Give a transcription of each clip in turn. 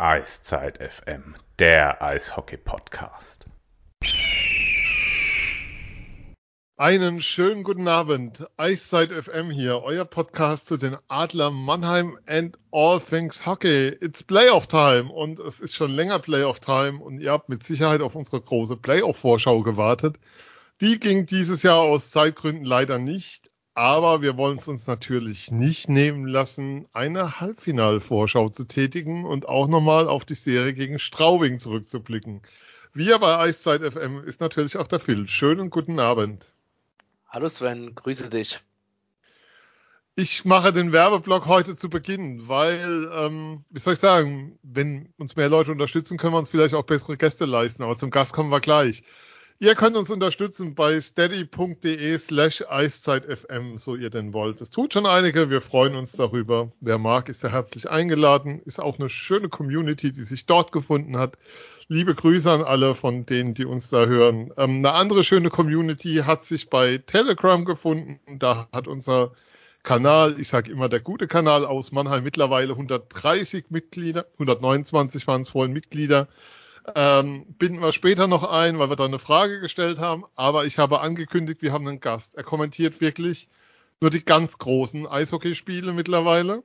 Eiszeit FM, der Eishockey-Podcast. Einen schönen guten Abend. Eiszeit FM hier, euer Podcast zu den Adler Mannheim and all things Hockey. It's Playoff Time und es ist schon länger Playoff Time und ihr habt mit Sicherheit auf unsere große Playoff-Vorschau gewartet. Die ging dieses Jahr aus Zeitgründen leider nicht, aber wir wollen es uns natürlich nicht nehmen lassen, eine Halbfinalvorschau zu tätigen und auch nochmal auf die Serie gegen Straubing zurückzublicken. Wir bei Eiszeit FM ist natürlich auch der Phil. Schönen guten Abend. Hallo Sven, grüße dich. Ich mache den Werbeblock heute zu Beginn, weil, ähm, wie soll ich sagen, wenn uns mehr Leute unterstützen, können wir uns vielleicht auch bessere Gäste leisten, aber zum Gast kommen wir gleich. Ihr könnt uns unterstützen bei steady.de slash eiszeitfm, so ihr denn wollt. Es tut schon einige, wir freuen uns darüber. Wer mag, ist ja herzlich eingeladen. Ist auch eine schöne Community, die sich dort gefunden hat. Liebe Grüße an alle von denen, die uns da hören. Ähm, eine andere schöne Community hat sich bei Telegram gefunden. Da hat unser Kanal, ich sage immer der gute Kanal aus Mannheim, mittlerweile 130 Mitglieder, 129 waren es vorhin Mitglieder. Ähm, binden wir später noch ein, weil wir da eine Frage gestellt haben. Aber ich habe angekündigt, wir haben einen Gast. Er kommentiert wirklich nur die ganz großen Eishockeyspiele mittlerweile.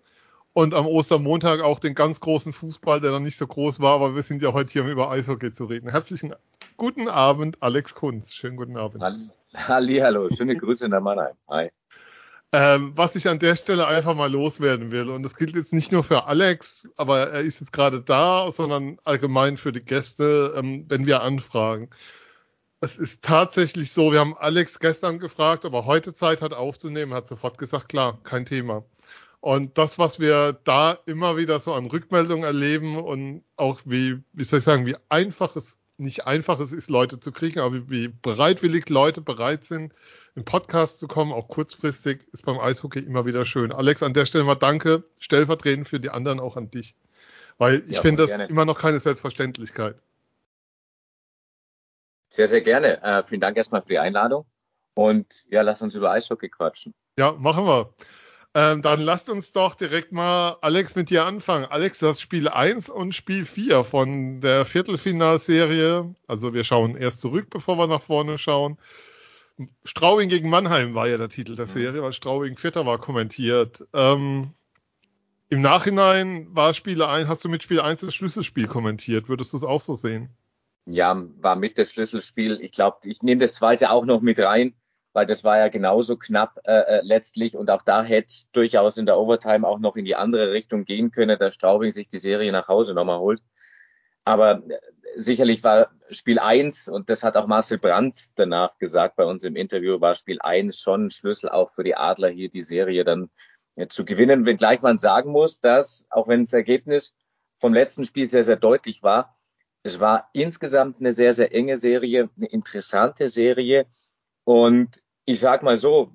Und am Ostermontag auch den ganz großen Fußball, der dann nicht so groß war, aber wir sind ja heute hier, um über Eishockey zu reden. Herzlichen guten Abend, Alex Kunz. Schönen guten Abend. Halli, hallo. Schöne Grüße der Mannheim. Hi. Ähm, was ich an der Stelle einfach mal loswerden will, und das gilt jetzt nicht nur für Alex, aber er ist jetzt gerade da, sondern allgemein für die Gäste, ähm, wenn wir anfragen. Es ist tatsächlich so, wir haben Alex gestern gefragt, ob er heute Zeit hat aufzunehmen, hat sofort gesagt, klar, kein Thema. Und das, was wir da immer wieder so an Rückmeldungen erleben und auch wie, wie soll ich sagen, wie einfach es, nicht einfach es ist, Leute zu kriegen, aber wie, bereitwillig Leute bereit sind, im Podcast zu kommen, auch kurzfristig, ist beim Eishockey immer wieder schön. Alex, an der Stelle mal danke, stellvertretend für die anderen auch an dich. Weil ich ja, finde das gerne. immer noch keine Selbstverständlichkeit. Sehr, sehr gerne. Äh, vielen Dank erstmal für die Einladung. Und ja, lass uns über Eishockey quatschen. Ja, machen wir. Ähm, dann lasst uns doch direkt mal, Alex, mit dir anfangen. Alex, das Spiel 1 und Spiel 4 von der Viertelfinalserie. Also wir schauen erst zurück, bevor wir nach vorne schauen. Straubing gegen Mannheim war ja der Titel der Serie, weil Straubing Vierter war kommentiert. Ähm, Im Nachhinein war Spiel 1, hast du mit Spiel 1 das Schlüsselspiel kommentiert. Würdest du es auch so sehen? Ja, war mit das Schlüsselspiel. Ich glaube, ich nehme das zweite auch noch mit rein, weil das war ja genauso knapp äh, äh letztlich und auch da hätte durchaus in der Overtime auch noch in die andere Richtung gehen können, dass Straubing sich die Serie nach Hause nochmal holt. Aber äh, sicherlich war Spiel eins und das hat auch Marcel Brandt danach gesagt bei uns im Interview, war Spiel eins schon ein Schlüssel auch für die Adler hier die Serie dann ja, zu gewinnen, wenngleich man sagen muss, dass, auch wenn das Ergebnis vom letzten Spiel sehr, sehr deutlich war, es war insgesamt eine sehr, sehr enge Serie, eine interessante Serie. Und ich sag mal so,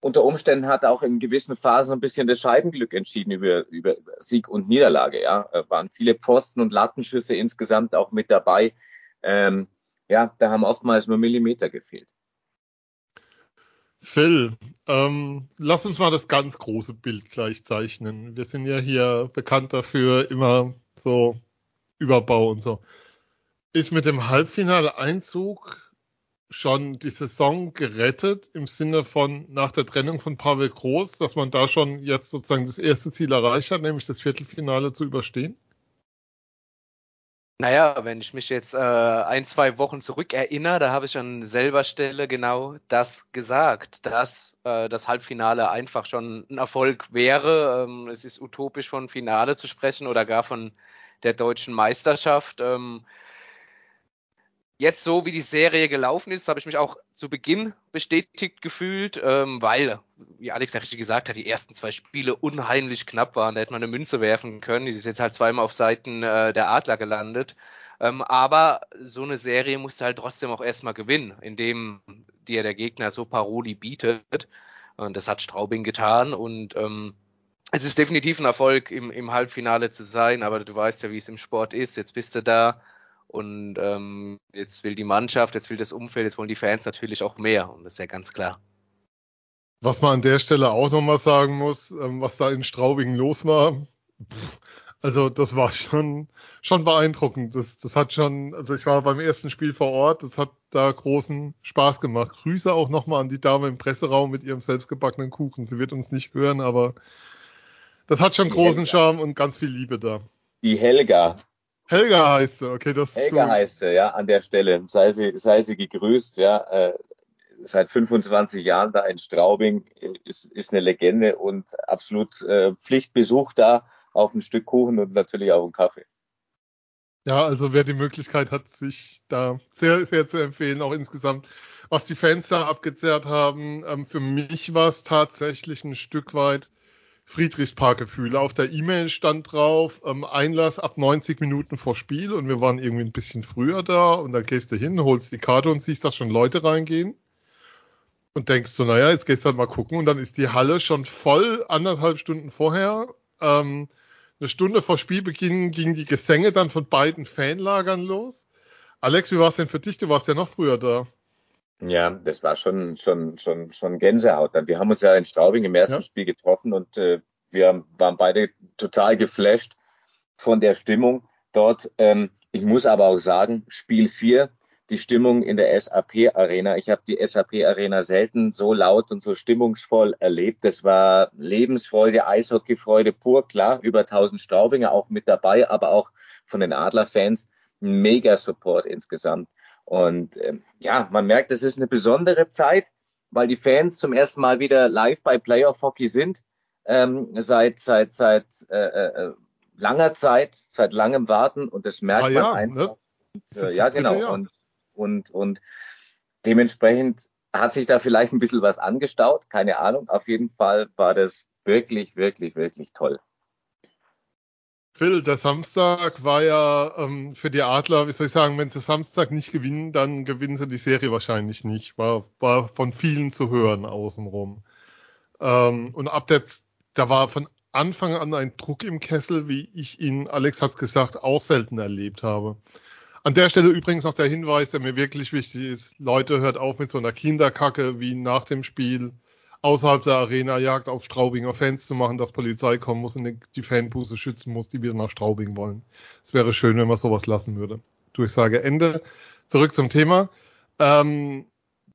unter Umständen hat auch in gewissen Phasen ein bisschen das Scheibenglück entschieden über, über Sieg und Niederlage. Ja, äh, waren viele Pfosten und Lattenschüsse insgesamt auch mit dabei. Ähm, ja, da haben oftmals nur Millimeter gefehlt. Phil, ähm, lass uns mal das ganz große Bild gleich zeichnen. Wir sind ja hier bekannt dafür, immer so Überbau und so. Ist mit dem Halbfinale-Einzug schon die Saison gerettet im Sinne von nach der Trennung von Pavel Groß, dass man da schon jetzt sozusagen das erste Ziel erreicht hat, nämlich das Viertelfinale zu überstehen? Naja, wenn ich mich jetzt äh, ein, zwei Wochen zurück erinnere, da habe ich an selber Stelle genau das gesagt, dass äh, das Halbfinale einfach schon ein Erfolg wäre. Ähm, es ist utopisch von Finale zu sprechen oder gar von der deutschen Meisterschaft. Ähm, jetzt so, wie die Serie gelaufen ist, habe ich mich auch zu Beginn bestätigt gefühlt, ähm, weil, wie Alex ja richtig gesagt hat, die ersten zwei Spiele unheimlich knapp waren. Da hätte man eine Münze werfen können. Die ist jetzt halt zweimal auf Seiten äh, der Adler gelandet. Ähm, aber so eine Serie musst du halt trotzdem auch erstmal gewinnen, indem dir der Gegner so Paroli bietet. Und das hat Straubing getan. Und ähm, es ist definitiv ein Erfolg, im, im Halbfinale zu sein. Aber du weißt ja, wie es im Sport ist. Jetzt bist du da und ähm, jetzt will die Mannschaft, jetzt will das Umfeld, jetzt wollen die Fans natürlich auch mehr. Und das ist ja ganz klar. Was man an der Stelle auch nochmal sagen muss, ähm, was da in Straubing los war. Pff, Also das war schon, schon beeindruckend. Das, das hat schon, also ich war beim ersten Spiel vor Ort, das hat da großen Spaß gemacht. Grüße auch nochmal an die Dame im Presseraum mit ihrem selbstgebackenen Kuchen. Sie wird uns nicht hören, aber das hat schon die großen Helga. Charme und ganz viel Liebe da. Die Helga. Helga heißt sie, okay, das Helga heißt sie, ja, an der Stelle. Sei sie, sei sie gegrüßt, ja. Äh, seit 25 Jahren da in Straubing ist, ist eine Legende und absolut äh, Pflichtbesuch da auf ein Stück Kuchen und natürlich auch einen Kaffee. Ja, also wer die Möglichkeit hat, sich da sehr, sehr zu empfehlen, auch insgesamt, was die Fans da abgezehrt haben. Ähm, für mich war es tatsächlich ein Stück weit Friedrichspark-Gefühle. Auf der E-Mail stand drauf, ähm, Einlass ab 90 Minuten vor Spiel und wir waren irgendwie ein bisschen früher da und da gehst du hin, holst die Karte und siehst, dass schon Leute reingehen und denkst so, naja, jetzt gehst du halt mal gucken und dann ist die Halle schon voll anderthalb Stunden vorher. Ähm, eine Stunde vor Spielbeginn gingen die Gesänge dann von beiden Fanlagern los. Alex, wie war es denn für dich? Du warst ja noch früher da. Ja, das war schon, schon, schon, schon Gänsehaut. Wir haben uns ja in Straubing im ersten ja. Spiel getroffen und äh, wir waren beide total geflasht von der Stimmung dort. Ähm, ich muss aber auch sagen, Spiel 4 die Stimmung in der SAP Arena. Ich habe die SAP Arena selten so laut und so stimmungsvoll erlebt. Das war Lebensfreude, Eishockeyfreude pur, klar, über 1000 Straubinger auch mit dabei, aber auch von den Adlerfans mega Support insgesamt. Und ähm, ja, man merkt, es ist eine besondere Zeit, weil die Fans zum ersten Mal wieder live bei Playoff Hockey sind. Ähm, seit seit seit äh, äh, langer Zeit, seit langem Warten und das merkt ah, man ja, einfach. Ne? Und, äh, ja, genau. Und und, und dementsprechend hat sich da vielleicht ein bisschen was angestaut, keine Ahnung. Auf jeden Fall war das wirklich, wirklich, wirklich toll. Phil, der Samstag war ja ähm, für die Adler, wie soll ich sagen, wenn sie Samstag nicht gewinnen, dann gewinnen sie die Serie wahrscheinlich nicht. War, war von vielen zu hören außenrum. Ähm, und ab der, da war von Anfang an ein Druck im Kessel, wie ich ihn, Alex hat's gesagt, auch selten erlebt habe. An der Stelle übrigens noch der Hinweis, der mir wirklich wichtig ist. Leute, hört auf mit so einer Kinderkacke wie nach dem Spiel außerhalb der Arena Jagd auf Straubinger Fans zu machen, dass Polizei kommen muss und die Fanbuße schützen muss, die wieder nach Straubing wollen. Es wäre schön, wenn man sowas lassen würde. Durchsage Ende. Zurück zum Thema. Ähm,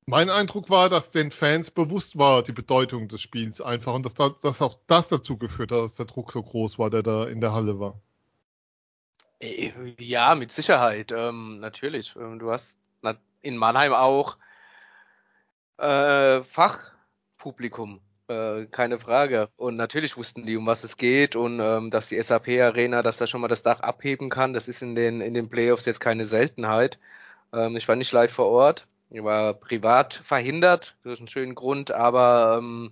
mein Eindruck war, dass den Fans bewusst war die Bedeutung des Spiels einfach und dass, dass auch das dazu geführt hat, dass der Druck so groß war, der da in der Halle war. Ja, mit Sicherheit, ähm, natürlich. Ähm, du hast in Mannheim auch äh, Fachpublikum, äh, keine Frage. Und natürlich wussten die, um was es geht und ähm, dass die SAP-Arena, dass da schon mal das Dach abheben kann, das ist in den, in den Playoffs jetzt keine Seltenheit. Ähm, ich war nicht live vor Ort, ich war privat verhindert, durch einen schönen Grund, aber ähm,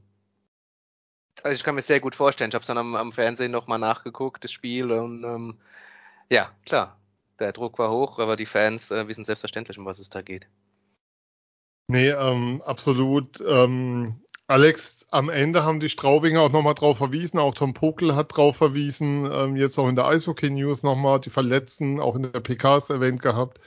also ich kann mir sehr gut vorstellen. Ich habe es dann am, am Fernsehen nochmal nachgeguckt, das Spiel, und ähm, ja, klar. Der Druck war hoch, aber die Fans äh, wissen selbstverständlich, um was es da geht. Nee, ähm, absolut. Ähm, Alex, am Ende haben die Straubinger auch nochmal drauf verwiesen, auch Tom Pokel hat drauf verwiesen, ähm, jetzt auch in der Eishockey News nochmal, die Verletzten auch in der PKs erwähnt gehabt.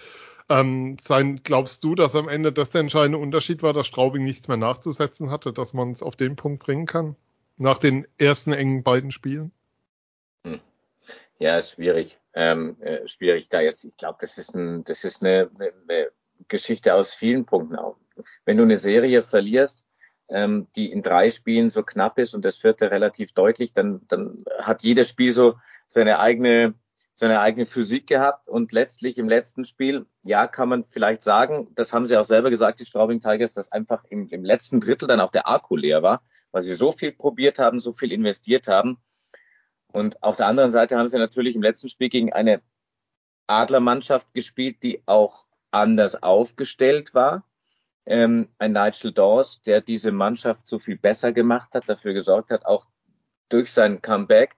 Ähm, sein, glaubst du, dass am Ende das der entscheidende Unterschied war, dass Straubing nichts mehr nachzusetzen hatte, dass man es auf den Punkt bringen kann? Nach den ersten engen beiden Spielen? Hm. Ja, schwierig. Ähm, äh, schwierig da jetzt. Ich glaube, das ist ein, das ist eine, eine Geschichte aus vielen Punkten auch. Wenn du eine Serie verlierst, ähm, die in drei Spielen so knapp ist und das vierte relativ deutlich, dann, dann hat jedes Spiel so seine eigene, seine eigene Physik gehabt und letztlich im letzten Spiel, ja, kann man vielleicht sagen, das haben sie auch selber gesagt, die Straubing Tigers, dass einfach im, im letzten Drittel dann auch der Akku leer war, weil sie so viel probiert haben, so viel investiert haben, und auf der anderen Seite haben sie natürlich im letzten Spiel gegen eine Adlermannschaft gespielt, die auch anders aufgestellt war. Ähm, ein Nigel Dawes, der diese Mannschaft so viel besser gemacht hat, dafür gesorgt hat, auch durch sein Comeback,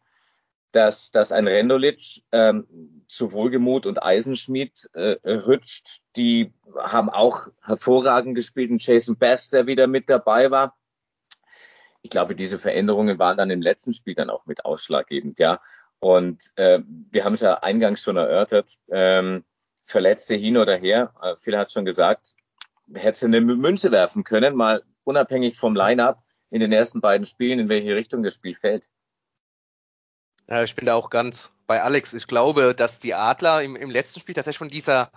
dass, dass ein Rendolic ähm, zu Wohlgemut und Eisenschmied äh, rütscht. Die haben auch hervorragend gespielt. Ein Jason Bass, der wieder mit dabei war ich glaube, diese Veränderungen waren dann im letzten Spiel dann auch mit ausschlaggebend, ja. Und äh, wir haben es ja eingangs schon erörtert, ähm, Verletzte hin oder her. Äh, Phil hat schon gesagt, hätte eine Münze werfen können, mal unabhängig vom Line-up in den ersten beiden Spielen, in welche Richtung das Spiel fällt. Ja, ich bin da auch ganz bei Alex. Ich glaube, dass die Adler im, im letzten Spiel tatsächlich von dieser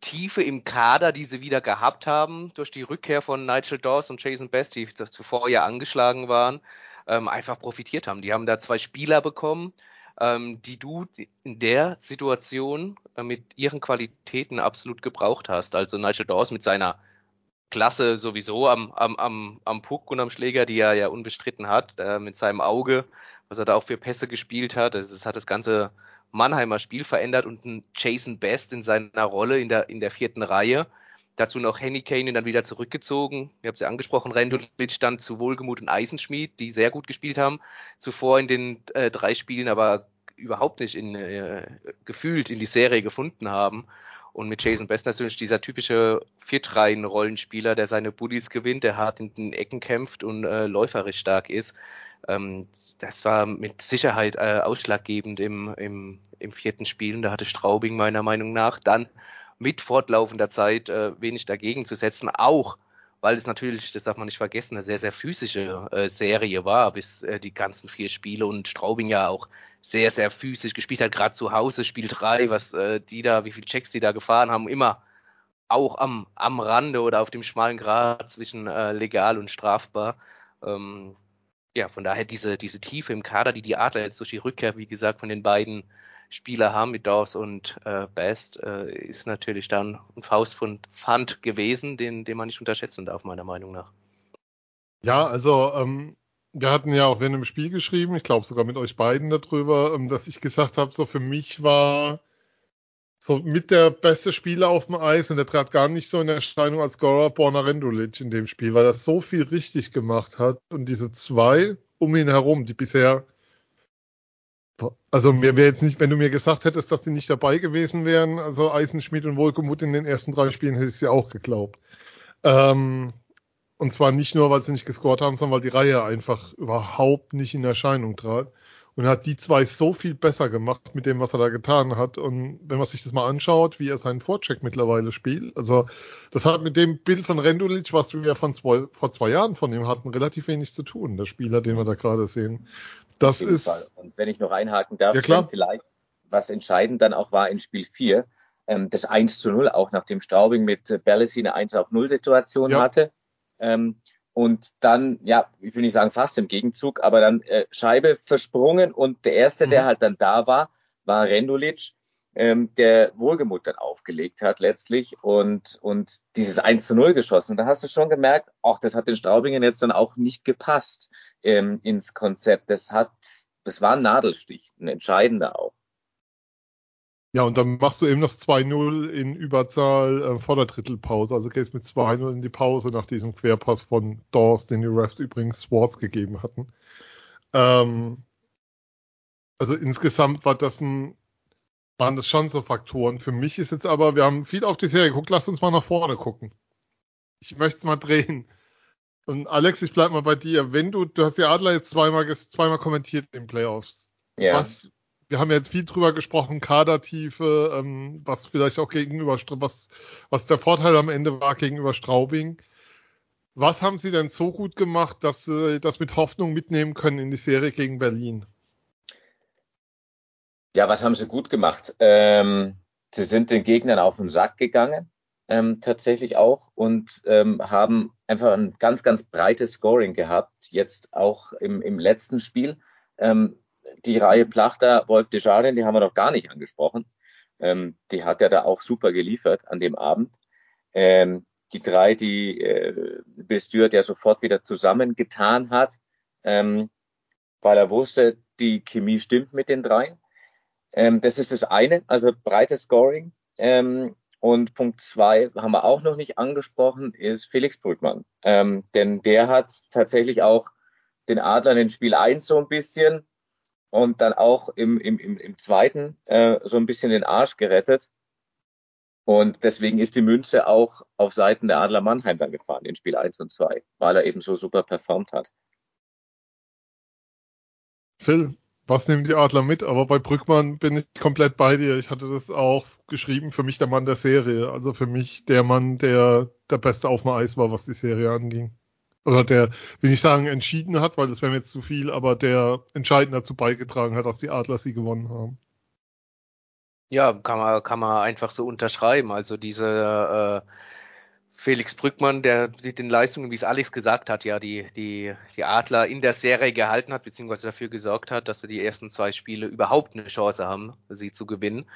Tiefe im Kader, die sie wieder gehabt haben, durch die Rückkehr von Nigel Dawes und Jason Best, die zuvor ja angeschlagen waren, ähm, einfach profitiert haben. Die haben da zwei Spieler bekommen, ähm, die du in der Situation äh, mit ihren Qualitäten absolut gebraucht hast. Also Nigel Dawes mit seiner Klasse sowieso am, am, am, am Puck und am Schläger, die er ja unbestritten hat, äh, mit seinem Auge, was er da auch für Pässe gespielt hat. Das, das hat das ganze Mannheimer Spiel verändert und ein Jason Best in seiner Rolle in der, in der vierten Reihe. Dazu noch Henny Kane dann wieder zurückgezogen. Ihr habt es ja angesprochen, Rendulic dann zu Wohlgemut und Eisenschmied, die sehr gut gespielt haben. Zuvor in den äh, drei Spielen aber überhaupt nicht in, äh, gefühlt in die Serie gefunden haben. Und mit Jason Best natürlich dieser typische Viertreihen-Rollenspieler, der seine Buddies gewinnt, der hart in den Ecken kämpft und äh, läuferisch stark ist. Ähm, das war mit Sicherheit äh, ausschlaggebend im, im, im vierten Spiel. Und da hatte Straubing meiner Meinung nach dann mit fortlaufender Zeit äh, wenig dagegen zu setzen, auch weil es natürlich, das darf man nicht vergessen, eine sehr, sehr physische äh, Serie war, bis äh, die ganzen vier Spiele und Straubing ja auch sehr, sehr physisch gespielt hat, gerade zu Hause, Spiel 3, was äh, die da, wie viele Checks die da gefahren haben, immer auch am, am Rande oder auf dem schmalen Grad zwischen äh, legal und strafbar. Ähm, ja, von daher diese, diese Tiefe im Kader, die die Adler jetzt durch die Rückkehr, wie gesagt, von den beiden Spieler haben mit Dawes und äh, Best, äh, ist natürlich dann ein Faust von Pfand gewesen, den, den man nicht unterschätzen darf, meiner Meinung nach. Ja, also ähm, wir hatten ja auch während dem Spiel geschrieben, ich glaube sogar mit euch beiden darüber, ähm, dass ich gesagt habe, so für mich war so mit der beste Spieler auf dem Eis und der trat gar nicht so in Erscheinung als Gora Bornarendulic in dem Spiel, weil er so viel richtig gemacht hat und diese zwei um ihn herum, die bisher also mir wäre jetzt nicht, wenn du mir gesagt hättest, dass die nicht dabei gewesen wären, also Eisenschmidt und Wolkemuth in den ersten drei Spielen, hätte ich es ja auch geglaubt. Ähm, und zwar nicht nur, weil sie nicht gescored haben, sondern weil die Reihe einfach überhaupt nicht in Erscheinung trat und hat die zwei so viel besser gemacht mit dem, was er da getan hat. Und wenn man sich das mal anschaut, wie er seinen Vorcheck mittlerweile spielt, also das hat mit dem Bild von Rendulic, was wir von zwei, vor zwei Jahren von ihm hatten, relativ wenig zu tun, der Spieler, den wir da gerade sehen. Das ist. Fall. Und wenn ich noch einhaken darf, ja, klar. vielleicht, was entscheidend dann auch war in Spiel 4, ähm, das 1 zu 0, auch nachdem Straubing mit Berlesi eine 1 auf 0 Situation ja. hatte. Ähm, und dann, ja, ich will nicht sagen fast im Gegenzug, aber dann äh, Scheibe versprungen und der erste, mhm. der halt dann da war, war Rendulic, ähm, der Wohlgemut dann aufgelegt hat letztlich und, und dieses 1 zu 0 geschossen. Und da hast du schon gemerkt, ach, das hat den Straubingen jetzt dann auch nicht gepasst ähm, ins Konzept. Das hat, das war ein Nadelstich, ein entscheidender auch. Ja, und dann machst du eben noch 2-0 in Überzahl äh, vor der Drittelpause. Also gehst mit 2-0 in die Pause nach diesem Querpass von Dawes, den die Refs übrigens Swartz gegeben hatten. Ähm, also insgesamt war das ein, waren das schon so Faktoren. Für mich ist jetzt aber, wir haben viel auf die Serie geguckt, lass uns mal nach vorne gucken. Ich möchte es mal drehen. Und Alex, ich bleib mal bei dir. Wenn du, du hast die Adler jetzt zweimal, zweimal kommentiert in den Playoffs. Ja. Was, wir haben jetzt viel drüber gesprochen, Kadertiefe, ähm, was vielleicht auch gegenüber, was, was der Vorteil am Ende war gegenüber Straubing. Was haben Sie denn so gut gemacht, dass Sie das mit Hoffnung mitnehmen können in die Serie gegen Berlin? Ja, was haben Sie gut gemacht? Ähm, sie sind den Gegnern auf den Sack gegangen, ähm, tatsächlich auch, und ähm, haben einfach ein ganz, ganz breites Scoring gehabt, jetzt auch im, im letzten Spiel. Ähm, die Reihe Plachter, Wolf Desjardins, die haben wir noch gar nicht angesprochen. Ähm, die hat ja da auch super geliefert an dem Abend. Ähm, die drei, die äh, Stewart ja sofort wieder zusammengetan hat, ähm, weil er wusste, die Chemie stimmt mit den dreien. Ähm, das ist das eine, also breites Scoring. Ähm, und Punkt zwei haben wir auch noch nicht angesprochen, ist Felix Brückmann. Ähm, denn der hat tatsächlich auch den Adlern in Spiel eins so ein bisschen und dann auch im, im, im, im zweiten äh, so ein bisschen den Arsch gerettet. Und deswegen ist die Münze auch auf Seiten der Adler Mannheim dann gefahren in Spiel 1 und 2, weil er eben so super performt hat. Phil, was nehmen die Adler mit? Aber bei Brückmann bin ich komplett bei dir. Ich hatte das auch geschrieben, für mich der Mann der Serie. Also für mich der Mann, der der Beste auf dem Eis war, was die Serie anging. Oder der, will ich sagen, entschieden hat, weil das wäre mir jetzt zu viel, aber der entscheidend dazu beigetragen hat, dass die Adler sie gewonnen haben. Ja, kann man, kann man einfach so unterschreiben. Also diese äh, Felix Brückmann, der mit den Leistungen, wie es Alex gesagt hat, ja, die, die, die Adler in der Serie gehalten hat, beziehungsweise dafür gesorgt hat, dass sie die ersten zwei Spiele überhaupt eine Chance haben, sie zu gewinnen.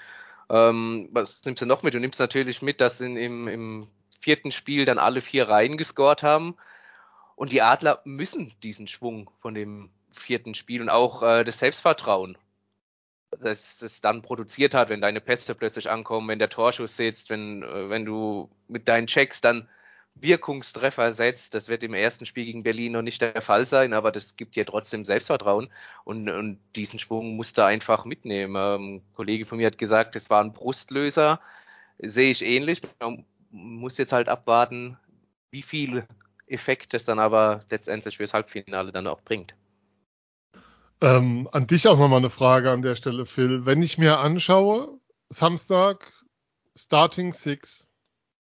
Ähm, was nimmst du noch mit? Du nimmst natürlich mit, dass in, im, im vierten Spiel dann alle vier Reihen gescored haben. Und die Adler müssen diesen Schwung von dem vierten Spiel und auch äh, das Selbstvertrauen das, das dann produziert hat, wenn deine Pässe plötzlich ankommen, wenn der Torschuss sitzt, wenn, äh, wenn du mit deinen Checks dann Wirkungstreffer setzt. Das wird im ersten Spiel gegen Berlin noch nicht der Fall sein, aber das gibt dir trotzdem Selbstvertrauen und, und diesen Schwung musst du einfach mitnehmen. Ähm, ein Kollege von mir hat gesagt, es war ein Brustlöser. Sehe ich ähnlich. Man muss jetzt halt abwarten, wie viel Effekt es dann aber letztendlich fürs Halbfinale dann auch bringt. Ähm, an dich auch nochmal eine Frage an der Stelle, Phil. Wenn ich mir anschaue, Samstag, Starting Six,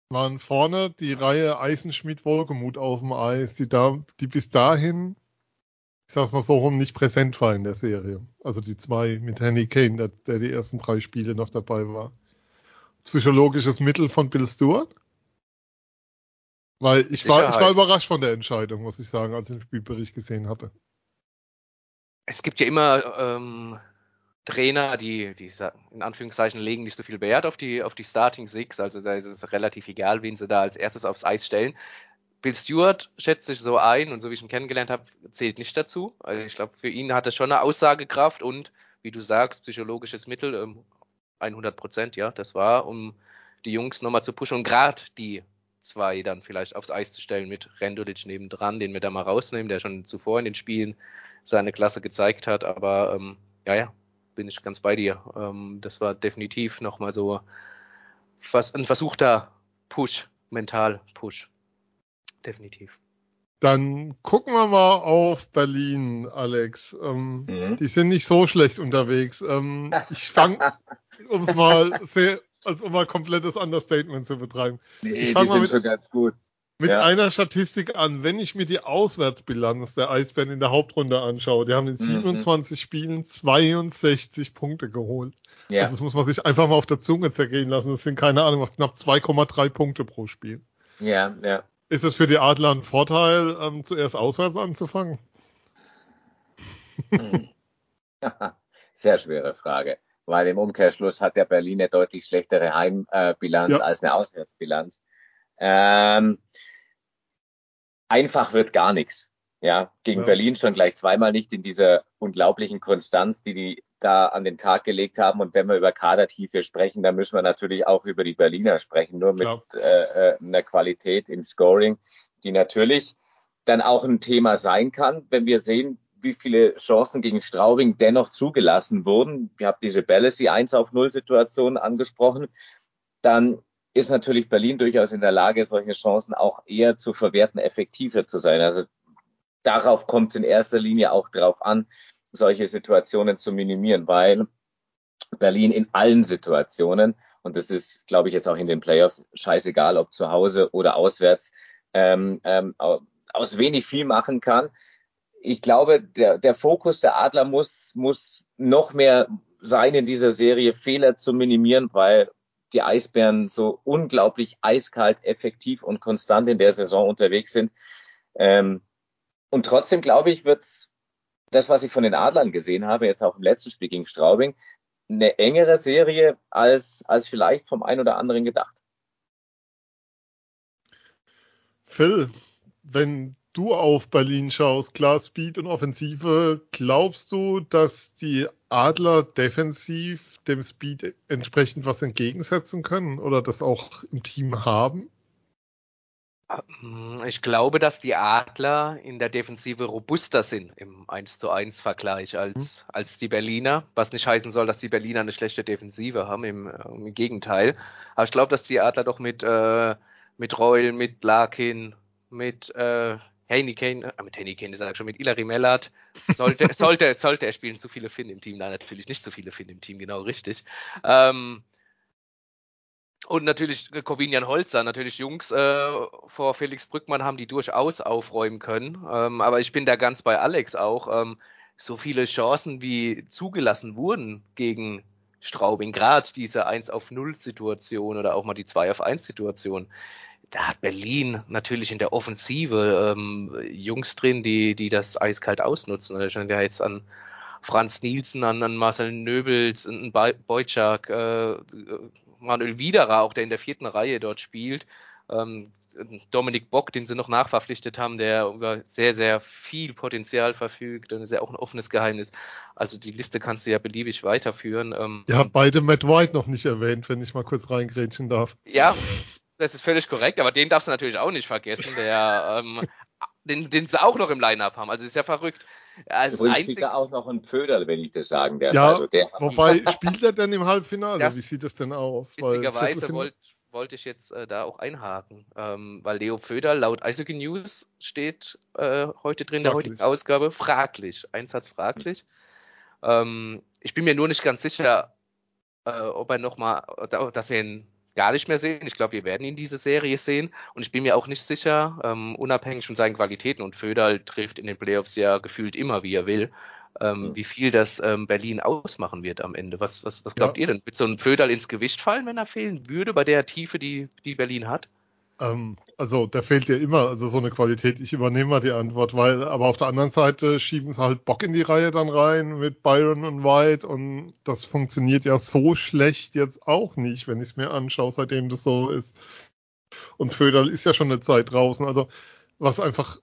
waren vorne die Reihe Eisenschmidt-Wolkemuth auf dem Eis, die, da, die bis dahin, ich sag's mal so rum, nicht präsent war in der Serie. Also die zwei mit Henny Kane, der, der die ersten drei Spiele noch dabei war. Psychologisches Mittel von Bill Stewart? Weil ich war, ich war überrascht von der Entscheidung, muss ich sagen, als ich den Spielbericht gesehen hatte es gibt ja immer ähm, Trainer, die, die in Anführungszeichen legen nicht so viel Wert auf die, auf die Starting Six, also da ist es relativ egal, wen sie da als erstes aufs Eis stellen. Bill Stewart schätzt sich so ein und so wie ich ihn kennengelernt habe, zählt nicht dazu. Also ich glaube, für ihn hat es schon eine Aussagekraft und, wie du sagst, psychologisches Mittel, ähm, 100 Prozent, ja, das war, um die Jungs nochmal zu pushen und gerade die zwei dann vielleicht aufs Eis zu stellen mit Rendulic nebendran, den wir da mal rausnehmen, der schon zuvor in den Spielen seine Klasse gezeigt hat. Aber ähm, ja, ja, bin ich ganz bei dir. Ähm, das war definitiv nochmal so fast ein versuchter Push, mental Push. Definitiv. Dann gucken wir mal auf Berlin, Alex. Ähm, mhm. Die sind nicht so schlecht unterwegs. Ähm, ich fange, um es mal sehr, als um mal komplettes Understatement zu betreiben. Nee, ich die sind mit, schon ganz gut mit ja. einer Statistik an, wenn ich mir die Auswärtsbilanz der Eisbären in der Hauptrunde anschaue, die haben in 27 mhm. Spielen 62 Punkte geholt. Ja. Also das muss man sich einfach mal auf der Zunge zergehen lassen. Das sind keine Ahnung, knapp 2,3 Punkte pro Spiel. Ja, ja. Ist es für die Adler ein Vorteil, ähm, zuerst auswärts anzufangen? Mhm. Sehr schwere Frage, weil im Umkehrschluss hat der Berlin eine deutlich schlechtere Heimbilanz ja. als eine Auswärtsbilanz. Ähm, einfach wird gar nichts. Ja, gegen ja. Berlin schon gleich zweimal nicht in dieser unglaublichen Konstanz, die die da an den Tag gelegt haben. Und wenn wir über Kadertiefe sprechen, dann müssen wir natürlich auch über die Berliner sprechen, nur mit äh, äh, einer Qualität im Scoring, die natürlich dann auch ein Thema sein kann, wenn wir sehen, wie viele Chancen gegen Straubing dennoch zugelassen wurden. Ihr habt diese Balancey 1 auf 0 Situation angesprochen. Dann ist natürlich Berlin durchaus in der Lage, solche Chancen auch eher zu verwerten, effektiver zu sein. Also darauf kommt es in erster Linie auch drauf an, solche Situationen zu minimieren, weil Berlin in allen Situationen, und das ist, glaube ich, jetzt auch in den Playoffs scheißegal, ob zu Hause oder auswärts, ähm, ähm, aus wenig viel machen kann. Ich glaube, der, der Fokus der Adler muss, muss noch mehr sein, in dieser Serie Fehler zu minimieren, weil die Eisbären so unglaublich eiskalt, effektiv und konstant in der Saison unterwegs sind. Ähm, und trotzdem glaube ich, wird's das, was ich von den Adlern gesehen habe, jetzt auch im letzten Spiel gegen Straubing, eine engere Serie als, als vielleicht vom einen oder anderen gedacht. Phil, wenn du auf Berlin schaust, klar Speed und Offensive, glaubst du, dass die Adler defensiv dem Speed entsprechend was entgegensetzen können oder das auch im Team haben? Ähm, ich glaube, dass die Adler in der Defensive robuster sind im 1 zu 1 Vergleich als, mhm. als die Berliner, was nicht heißen soll, dass die Berliner eine schlechte Defensive haben, im, im Gegenteil. Aber ich glaube, dass die Adler doch mit, äh, mit Reul, mit Larkin, mit äh, Haney Kane, äh, mit Haney Kane ist er schon mit Ilari Mellert, sollte, sollte, sollte er spielen, zu viele Finn im Team, nein, natürlich nicht zu viele Finn im Team, genau richtig. Ähm, Und natürlich Corvinian Holzer, natürlich Jungs äh, vor Felix Brückmann haben die durchaus aufräumen können. Ähm, aber ich bin da ganz bei Alex auch. Ähm, so viele Chancen, wie zugelassen wurden gegen Straubing, gerade diese 1 auf 0 Situation oder auch mal die 2 auf 1 Situation. Da hat Berlin natürlich in der Offensive ähm, Jungs drin, die, die das eiskalt ausnutzen. Also ich ja jetzt an Franz Nielsen, an, an Marcel Nöbels, an Beutschak, äh, Manuel Widerer, auch der in der vierten Reihe dort spielt. Ähm, Dominik Bock, den sie noch nachverpflichtet haben, der über sehr, sehr viel Potenzial verfügt und ist ja auch ein offenes Geheimnis. Also die Liste kannst du ja beliebig weiterführen. Ähm, ja, beide Matt White noch nicht erwähnt, wenn ich mal kurz reingrätschen darf. Ja, das ist völlig korrekt, aber den darfst du natürlich auch nicht vergessen, der ähm, den, den sie auch noch im Line-Up haben. Also ist ja verrückt. Also Übrigens einzig... spielt er auch noch ein Pföderl, wenn ich das sagen darf. Ja, also der wobei spielt er denn im Halbfinale? Das Wie sieht das denn aus? Witzigerweise wollte wollte ich jetzt äh, da auch einhaken, ähm, weil Leo Föder laut Eishockey News steht äh, heute drin in der heutigen Ausgabe fraglich, Einsatz fraglich. Ähm, ich bin mir nur nicht ganz sicher, äh, ob er nochmal, dass wir ihn gar nicht mehr sehen. Ich glaube, wir werden ihn diese Serie sehen und ich bin mir auch nicht sicher, ähm, unabhängig von seinen Qualitäten und Föderl trifft in den Playoffs ja gefühlt immer, wie er will ähm, ja. wie viel das ähm, Berlin ausmachen wird am Ende. Was, was, was glaubt ja. ihr denn? Wird so ein Föderl ins Gewicht fallen, wenn er fehlen würde, bei der Tiefe, die, die Berlin hat? Ähm, also, der fehlt ja immer, also so eine Qualität. Ich übernehme mal die Antwort, weil, aber auf der anderen Seite schieben sie halt Bock in die Reihe dann rein mit Byron und White und das funktioniert ja so schlecht jetzt auch nicht, wenn ich es mir anschaue, seitdem das so ist. Und Föderl ist ja schon eine Zeit draußen. Also, was einfach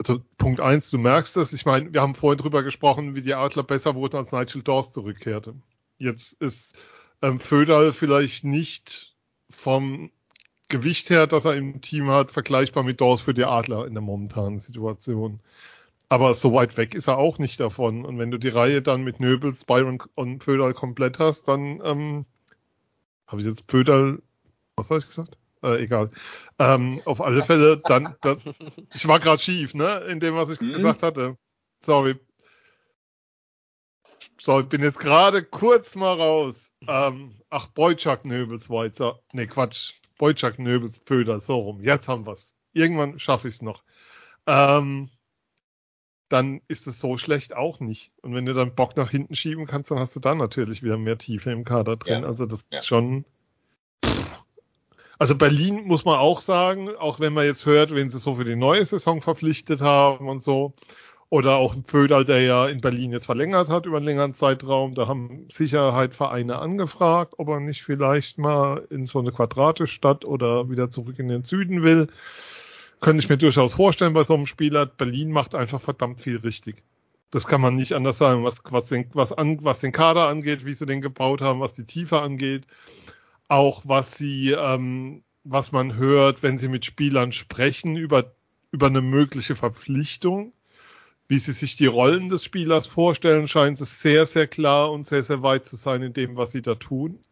also Punkt eins, du merkst es. Ich meine, wir haben vorhin drüber gesprochen, wie die Adler besser wurden, als Nigel Dawes zurückkehrte. Jetzt ist ähm, Föderl vielleicht nicht vom Gewicht her, das er im Team hat, vergleichbar mit Dawes für die Adler in der momentanen Situation. Aber so weit weg ist er auch nicht davon. Und wenn du die Reihe dann mit Nöbels, Byron und Föderl komplett hast, dann ähm, habe ich jetzt Föderl, was habe ich gesagt? Äh, egal. Ähm, auf alle Fälle, dann, dann ich war gerade schief, ne, in dem, was ich hm. gesagt hatte. Sorry. So, ich bin jetzt gerade kurz mal raus. Ähm, ach, Boyczak Nöbels weiter. Ne, Quatsch. Boyczak Nöbels Pöder, so rum. Jetzt haben wir's. Irgendwann schaffe ich es noch. Ähm, dann ist es so schlecht auch nicht. Und wenn du dann Bock nach hinten schieben kannst, dann hast du da natürlich wieder mehr Tiefe im Kader drin. Ja. Also das ja. ist schon also Berlin muss man auch sagen, auch wenn man jetzt hört, wen sie so für die neue Saison verpflichtet haben und so. Oder auch ein Föderl, der ja in Berlin jetzt verlängert hat über einen längeren Zeitraum. Da haben Sicherheit Vereine angefragt, ob er nicht vielleicht mal in so eine Quadratestadt oder wieder zurück in den Süden will. Könnte ich mir durchaus vorstellen bei so einem Spieler. Berlin macht einfach verdammt viel richtig. Das kann man nicht anders sagen, was, was, den, was, an, was den Kader angeht, wie sie den gebaut haben, was die Tiefe angeht auch was sie, ähm, was man hört, wenn sie mit Spielern sprechen über, über eine mögliche Verpflichtung. Wie sie sich die Rollen des Spielers vorstellen, scheint es sehr, sehr klar und sehr, sehr weit zu sein in dem, was sie da tun.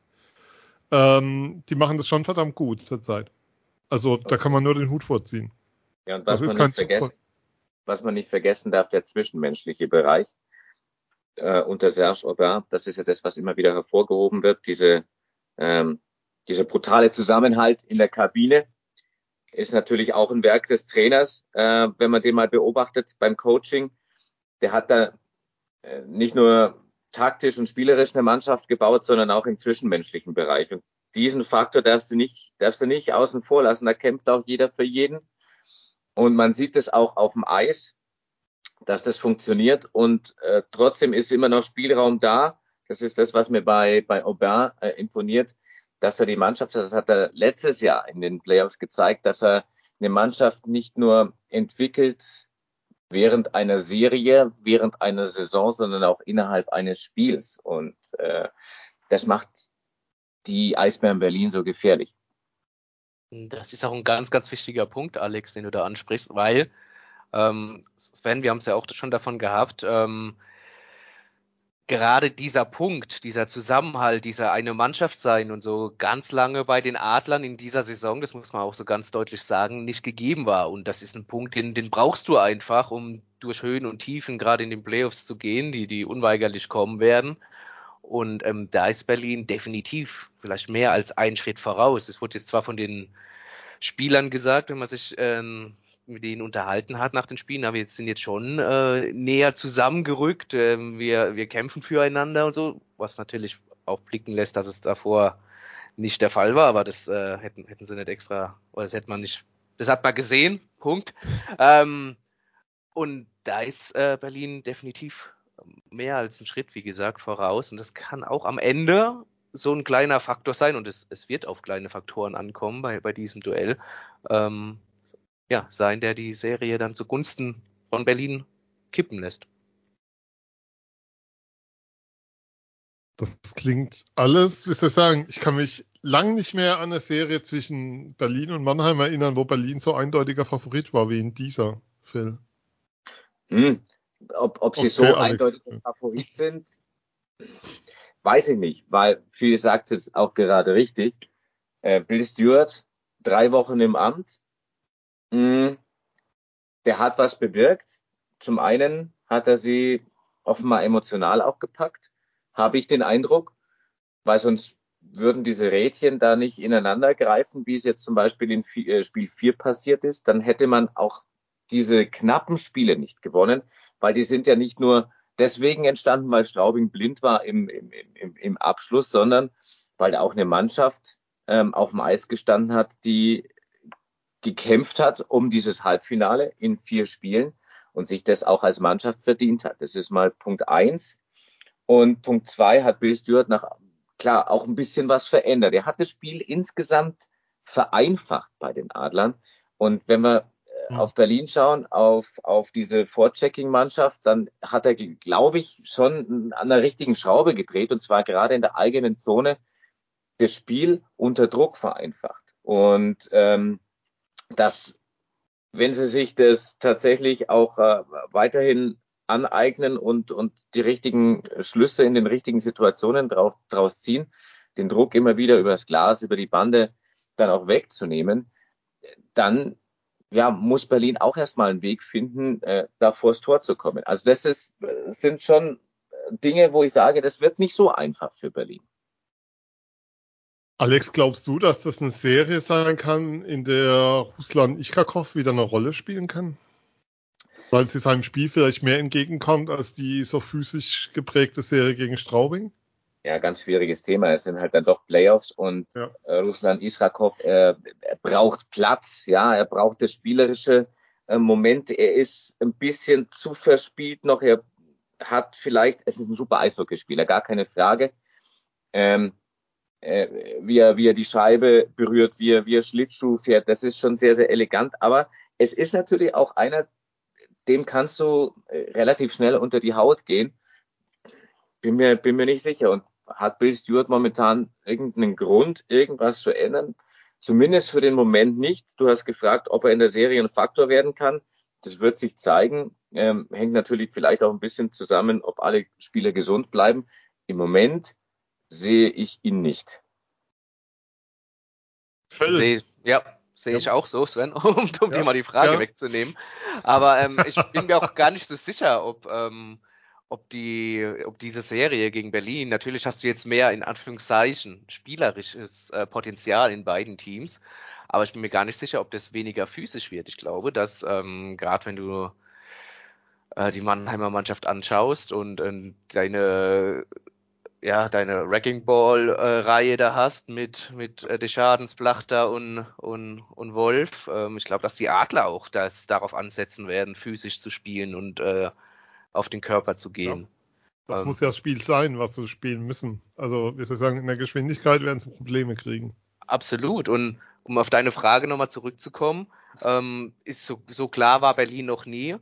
Ähm, die machen das schon verdammt gut zurzeit. Also da kann man nur den Hut vorziehen. Ja, und was, man nicht, vergessen, was man nicht vergessen darf, der zwischenmenschliche Bereich äh, unter Serge Aubin, das ist ja das, was immer wieder hervorgehoben wird, diese ähm, dieser brutale Zusammenhalt in der Kabine ist natürlich auch ein Werk des Trainers, äh, wenn man den mal beobachtet beim Coaching. Der hat da äh, nicht nur taktisch und spielerisch eine Mannschaft gebaut, sondern auch im zwischenmenschlichen Bereich. Und diesen Faktor darfst du nicht, darfst du nicht außen vor lassen. Da kämpft auch jeder für jeden. Und man sieht es auch auf dem Eis, dass das funktioniert. Und äh, trotzdem ist immer noch Spielraum da. Das ist das, was mir bei, bei Aubin äh, imponiert dass er die Mannschaft, das hat er letztes Jahr in den Playoffs gezeigt, dass er eine Mannschaft nicht nur entwickelt während einer Serie, während einer Saison, sondern auch innerhalb eines Spiels. Und äh, das macht die Eisbären Berlin so gefährlich. Das ist auch ein ganz, ganz wichtiger Punkt, Alex, den du da ansprichst, weil ähm, Sven, wir haben es ja auch schon davon gehabt, ähm, gerade dieser Punkt, dieser Zusammenhalt, dieser eine Mannschaft sein und so ganz lange bei den Adlern in dieser Saison, das muss man auch so ganz deutlich sagen, nicht gegeben war. Und das ist ein Punkt, den, den brauchst du einfach, um durch Höhen und Tiefen gerade in den Playoffs zu gehen, die, die unweigerlich kommen werden. Und ähm, da ist Berlin definitiv vielleicht mehr als einen Schritt voraus. Es wurde jetzt zwar von den Spielern gesagt, wenn man sich ähm, mit denen unterhalten hat nach den Spielen, aber wir sind jetzt schon äh, näher zusammengerückt. Ähm, wir, wir kämpfen füreinander und so, was natürlich auch blicken lässt, dass es davor nicht der Fall war, aber das äh, hätten, hätten sie nicht extra, oder das hätte man nicht, das hat man gesehen, Punkt. Ähm, und da ist äh, Berlin definitiv mehr als ein Schritt, wie gesagt, voraus. Und das kann auch am Ende so ein kleiner Faktor sein, und es, es wird auf kleine Faktoren ankommen bei, bei diesem Duell, ähm, ja, sein, der die Serie dann zugunsten von Berlin kippen lässt. Das klingt alles, wie soll ich sagen, ich kann mich lang nicht mehr an eine Serie zwischen Berlin und Mannheim erinnern, wo Berlin so eindeutiger Favorit war wie in dieser Film. Hm. Ob, ob sie okay, so Alex. eindeutig Favorit sind, weiß ich nicht, weil viele sagt es auch gerade richtig. Äh, Bill Stewart, drei Wochen im Amt, mh, hm, der hat was bewirkt. Zum einen hat er sie offenbar emotional auch gepackt habe ich den Eindruck, weil sonst würden diese Rädchen da nicht ineinander greifen, wie es jetzt zum Beispiel in äh, Spiel 4 passiert ist, dann hätte man auch diese knappen Spiele nicht gewonnen, weil die sind ja nicht nur deswegen entstanden, weil Straubing blind war im, im, im, im Abschluss, sondern weil da auch eine Mannschaft ähm, auf dem Eis gestanden hat, die gekämpft hat um dieses Halbfinale in vier Spielen und sich das auch als Mannschaft verdient hat. Das ist mal Punkt eins. Und Punkt zwei hat Bill Stewart nach, klar, auch ein bisschen was verändert. Er hat das Spiel insgesamt vereinfacht bei den Adlern. Und wenn wir mhm. auf Berlin schauen, auf, auf diese Vorchecking-Mannschaft, dann hat er, glaube ich, schon an der richtigen Schraube gedreht und zwar gerade in der eigenen Zone das Spiel unter Druck vereinfacht. Und ähm, das, wenn sie sich das tatsächlich auch äh, weiterhin aneignen und, und die richtigen Schlüsse in den richtigen Situationen drauf, draus ziehen, den Druck immer wieder übers Glas, über die Bande dann auch wegzunehmen, dann ja, muss Berlin auch erstmal einen Weg finden, äh, da vors Tor zu kommen. Also das ist, sind schon Dinge, wo ich sage, das wird nicht so einfach für Berlin. Alex, glaubst du, dass das eine Serie sein kann, in der Ruslan Ichkakov wieder eine Rolle spielen kann? Weil sie seinem Spiel vielleicht mehr entgegenkommt als die so physisch geprägte Serie gegen Straubing? Ja, ganz schwieriges Thema. Es sind halt dann doch Playoffs und ja. Russland Israkov, äh, er braucht Platz, ja, er braucht das spielerische äh, Moment. Er ist ein bisschen zu verspielt noch. Er hat vielleicht, es ist ein super Eishockeyspieler, gar keine Frage. Ähm, äh, wie, er, wie er die Scheibe berührt, wie er, wie er Schlittschuh fährt, das ist schon sehr, sehr elegant. Aber es ist natürlich auch einer, dem kannst du äh, relativ schnell unter die Haut gehen. Bin mir, bin mir nicht sicher. Und hat Bill Stewart momentan irgendeinen Grund, irgendwas zu ändern? Zumindest für den Moment nicht. Du hast gefragt, ob er in der Serie ein Faktor werden kann. Das wird sich zeigen. Ähm, hängt natürlich vielleicht auch ein bisschen zusammen, ob alle Spieler gesund bleiben. Im Moment sehe ich ihn nicht. Phil. Ja, sehe ja. ich auch so, Sven, um, um ja. dir mal die Frage ja. wegzunehmen. Aber ähm, ich bin mir auch gar nicht so sicher, ob, ähm, ob, die, ob diese Serie gegen Berlin, natürlich hast du jetzt mehr in Anführungszeichen spielerisches äh, Potenzial in beiden Teams, aber ich bin mir gar nicht sicher, ob das weniger physisch wird. Ich glaube, dass ähm, gerade wenn du äh, die Mannheimer Mannschaft anschaust und, und deine ja, deine Wrecking Ball äh, Reihe da hast mit mit äh, Deschadens, Plachter und und und Wolf. Ähm, ich glaube, dass die Adler auch das darauf ansetzen werden, physisch zu spielen und äh, auf den Körper zu gehen. Ja. Das ähm, muss ja das Spiel sein, was sie spielen müssen. Also, ich sagen, in der Geschwindigkeit werden sie Probleme kriegen. Absolut. Und um auf deine Frage nochmal zurückzukommen, ähm, ist so, so klar war Berlin noch nie.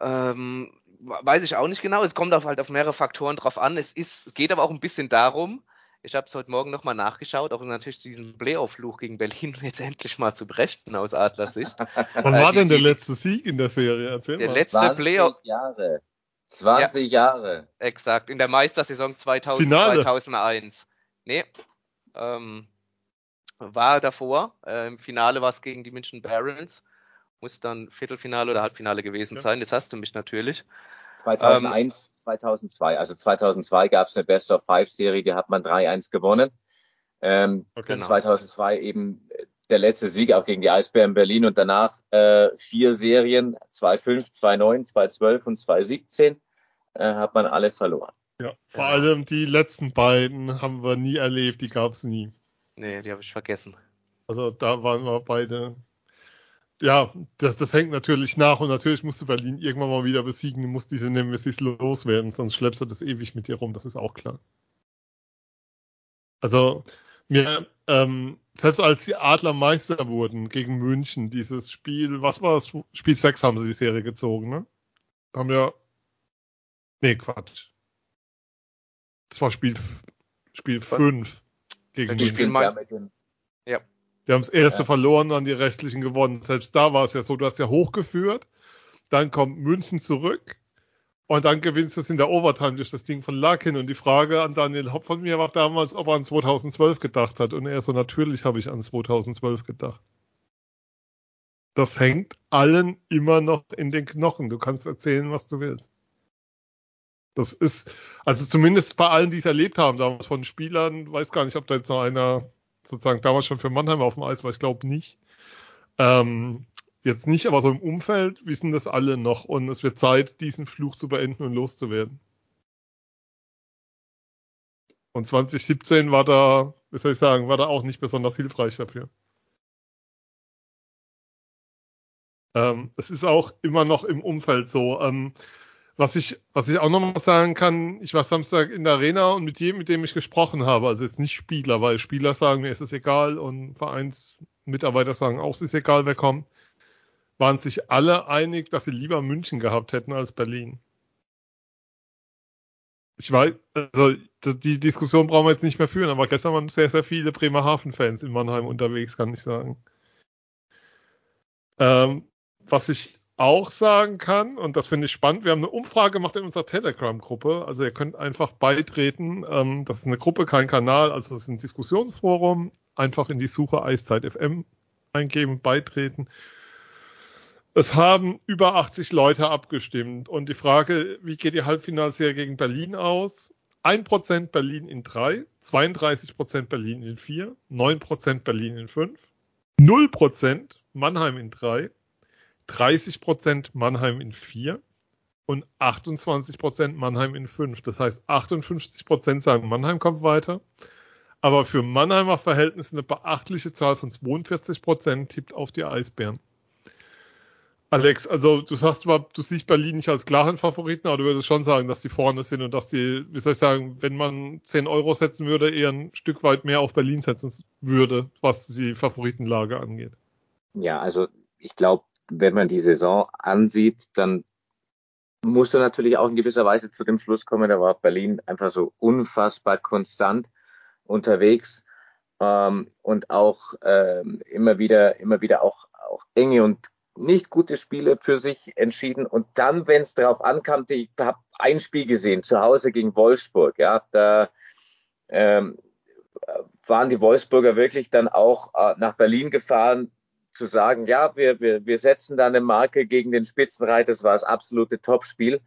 Ähm, weiß ich auch nicht genau. Es kommt auf, halt auf mehrere Faktoren drauf an. Es, ist, es geht aber auch ein bisschen darum, ich habe es heute Morgen nochmal nachgeschaut, auch natürlich diesen Playoff-Fluch gegen Berlin jetzt endlich mal zu brechen aus Adlers Sicht. Wann war denn der letzte Sieg in der Serie? Erzähl der mal. letzte 20 Playoff. Jahre. 20 ja, Jahre. Exakt, in der Meistersaison 2000, Finale. 2001. Nee, ähm, war davor. Äh, Im Finale war es gegen die München Barons muss dann Viertelfinale oder Halbfinale gewesen ja. sein. Das hast du mich natürlich. 2001, ähm, 2002. Also 2002 gab es eine Best of Five Serie, die hat man 3-1 gewonnen. Ähm, okay, genau. 2002 eben der letzte Sieg auch gegen die Eisbären Berlin und danach äh, vier Serien, 2-5, 2-9, 2-12 und 2-17 äh, hat man alle verloren. Ja, vor ja. allem die letzten beiden haben wir nie erlebt, die gab es nie. Nee, die habe ich vergessen. Also da waren wir beide. Ja, das, das hängt natürlich nach und natürlich musst du Berlin irgendwann mal wieder besiegen. Du musst diese Nemesis loswerden, sonst schleppst du das ewig mit dir rum, das ist auch klar. Also, mir, ähm, selbst als die Adler Meister wurden gegen München, dieses Spiel, was war das? Spiel 6 haben sie die Serie gezogen, ne? Haben ja. Nee, Quatsch. Das war Spiel, Spiel 5 gegen München. Ja. Die haben das erste ja. verloren, dann die restlichen gewonnen. Selbst da war es ja so, du hast ja hochgeführt, dann kommt München zurück und dann gewinnst du es in der Overtime durch das Ding von Larkin. Und die Frage an Daniel Hopp von mir war damals, ob er an 2012 gedacht hat. Und er so, natürlich habe ich an 2012 gedacht. Das hängt allen immer noch in den Knochen. Du kannst erzählen, was du willst. Das ist, also zumindest bei allen, die es erlebt haben, damals von Spielern, weiß gar nicht, ob da jetzt noch einer sozusagen damals schon für Mannheim auf dem Eis war, ich glaube nicht. Ähm, jetzt nicht, aber so im Umfeld wissen das alle noch und es wird Zeit, diesen Fluch zu beenden und loszuwerden. Und 2017 war da, wie soll ich sagen, war da auch nicht besonders hilfreich dafür. Ähm, es ist auch immer noch im Umfeld so. Ähm, was ich, was ich auch noch mal sagen kann, ich war Samstag in der Arena und mit jedem, mit dem ich gesprochen habe, also jetzt nicht Spieler, weil Spieler sagen, mir ist es egal und Vereinsmitarbeiter sagen auch, es ist egal, wer kommt, waren sich alle einig, dass sie lieber München gehabt hätten als Berlin. Ich weiß, also die Diskussion brauchen wir jetzt nicht mehr führen, aber gestern waren sehr, sehr viele Bremerhaven-Fans in Mannheim unterwegs, kann ich sagen. Ähm, was ich auch sagen kann, und das finde ich spannend, wir haben eine Umfrage gemacht in unserer Telegram-Gruppe. Also ihr könnt einfach beitreten. Ähm, das ist eine Gruppe, kein Kanal, also es ist ein Diskussionsforum. Einfach in die Suche Eiszeit FM eingeben, beitreten. Es haben über 80 Leute abgestimmt. Und die Frage, wie geht die Halbfinalserie gegen Berlin aus? 1% Berlin in 3, 32% Berlin in 4, 9% Berlin in 5, 0% Mannheim in 3, 30% Mannheim in 4 und 28% Mannheim in 5. Das heißt, 58% sagen, Mannheim kommt weiter. Aber für Mannheimer Verhältnisse eine beachtliche Zahl von 42% tippt auf die Eisbären. Alex, also du sagst zwar, du siehst Berlin nicht als klaren Favoriten, aber du würdest schon sagen, dass die vorne sind und dass die, wie soll ich sagen, wenn man 10 Euro setzen würde, eher ein Stück weit mehr auf Berlin setzen würde, was die Favoritenlage angeht. Ja, also ich glaube, wenn man die Saison ansieht, dann musst du natürlich auch in gewisser Weise zu dem Schluss kommen, da war Berlin einfach so unfassbar konstant unterwegs ähm, und auch ähm, immer wieder, immer wieder auch, auch enge und nicht gute Spiele für sich entschieden. Und dann, wenn es darauf ankam, ich habe ein Spiel gesehen, zu Hause gegen Wolfsburg, ja, da ähm, waren die Wolfsburger wirklich dann auch äh, nach Berlin gefahren, zu sagen, ja, wir, wir, wir setzen da eine Marke gegen den Spitzenreiter, das war das absolute Topspiel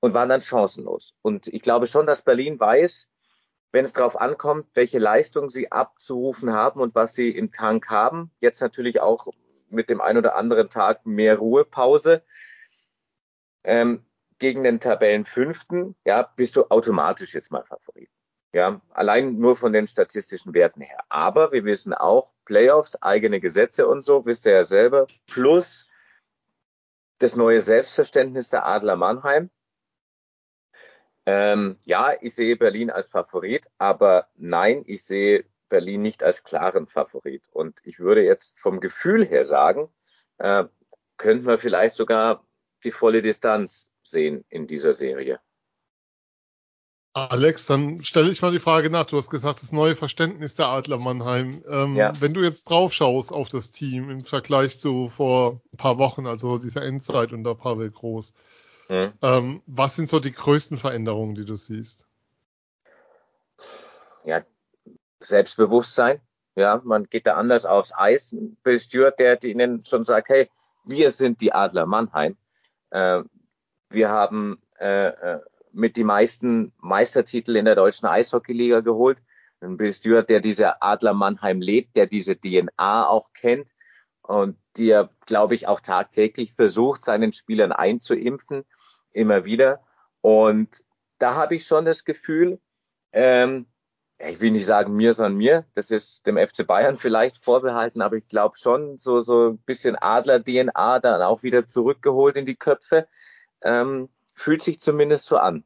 und waren dann chancenlos. Und ich glaube schon, dass Berlin weiß, wenn es darauf ankommt, welche Leistung sie abzurufen haben und was sie im Tank haben. Jetzt natürlich auch mit dem ein oder anderen Tag mehr Ruhepause. Ähm, gegen den Tabellenfünften, ja, bist du automatisch jetzt mal Favorit. Ja, allein nur von den statistischen Werten her. Aber wir wissen auch, Playoffs, eigene Gesetze und so, wisst ihr ja selber, plus das neue Selbstverständnis der Adler Mannheim. Ähm, ja, ich sehe Berlin als Favorit, aber nein, ich sehe Berlin nicht als klaren Favorit. Und ich würde jetzt vom Gefühl her sagen, äh, könnten wir vielleicht sogar die volle Distanz sehen in dieser Serie. Alex, dann stelle ich mal die Frage nach. Du hast gesagt, das neue Verständnis der Adler Mannheim. Ähm, ja. Wenn du jetzt drauf schaust auf das Team im Vergleich zu vor ein paar Wochen, also dieser Endzeit unter Pavel Groß, mhm. ähm, was sind so die größten Veränderungen, die du siehst? Ja, Selbstbewusstsein. Ja, man geht da anders aufs Eis. Bill Stewart, der ihnen schon sagt, hey, wir sind die Adler Mannheim. Äh, Wir haben äh, äh, mit die meisten Meistertitel in der deutschen Eishockeyliga geholt. Ein Bill Stewart, der diese Adler Mannheim lebt, der diese DNA auch kennt und der, glaube ich, auch tagtäglich versucht, seinen Spielern einzuimpfen, immer wieder. Und da habe ich schon das Gefühl, ähm, ich will nicht sagen mir, sondern mir, das ist dem FC Bayern vielleicht vorbehalten, aber ich glaube schon so, so ein bisschen Adler-DNA dann auch wieder zurückgeholt in die Köpfe. Ähm, fühlt sich zumindest so an.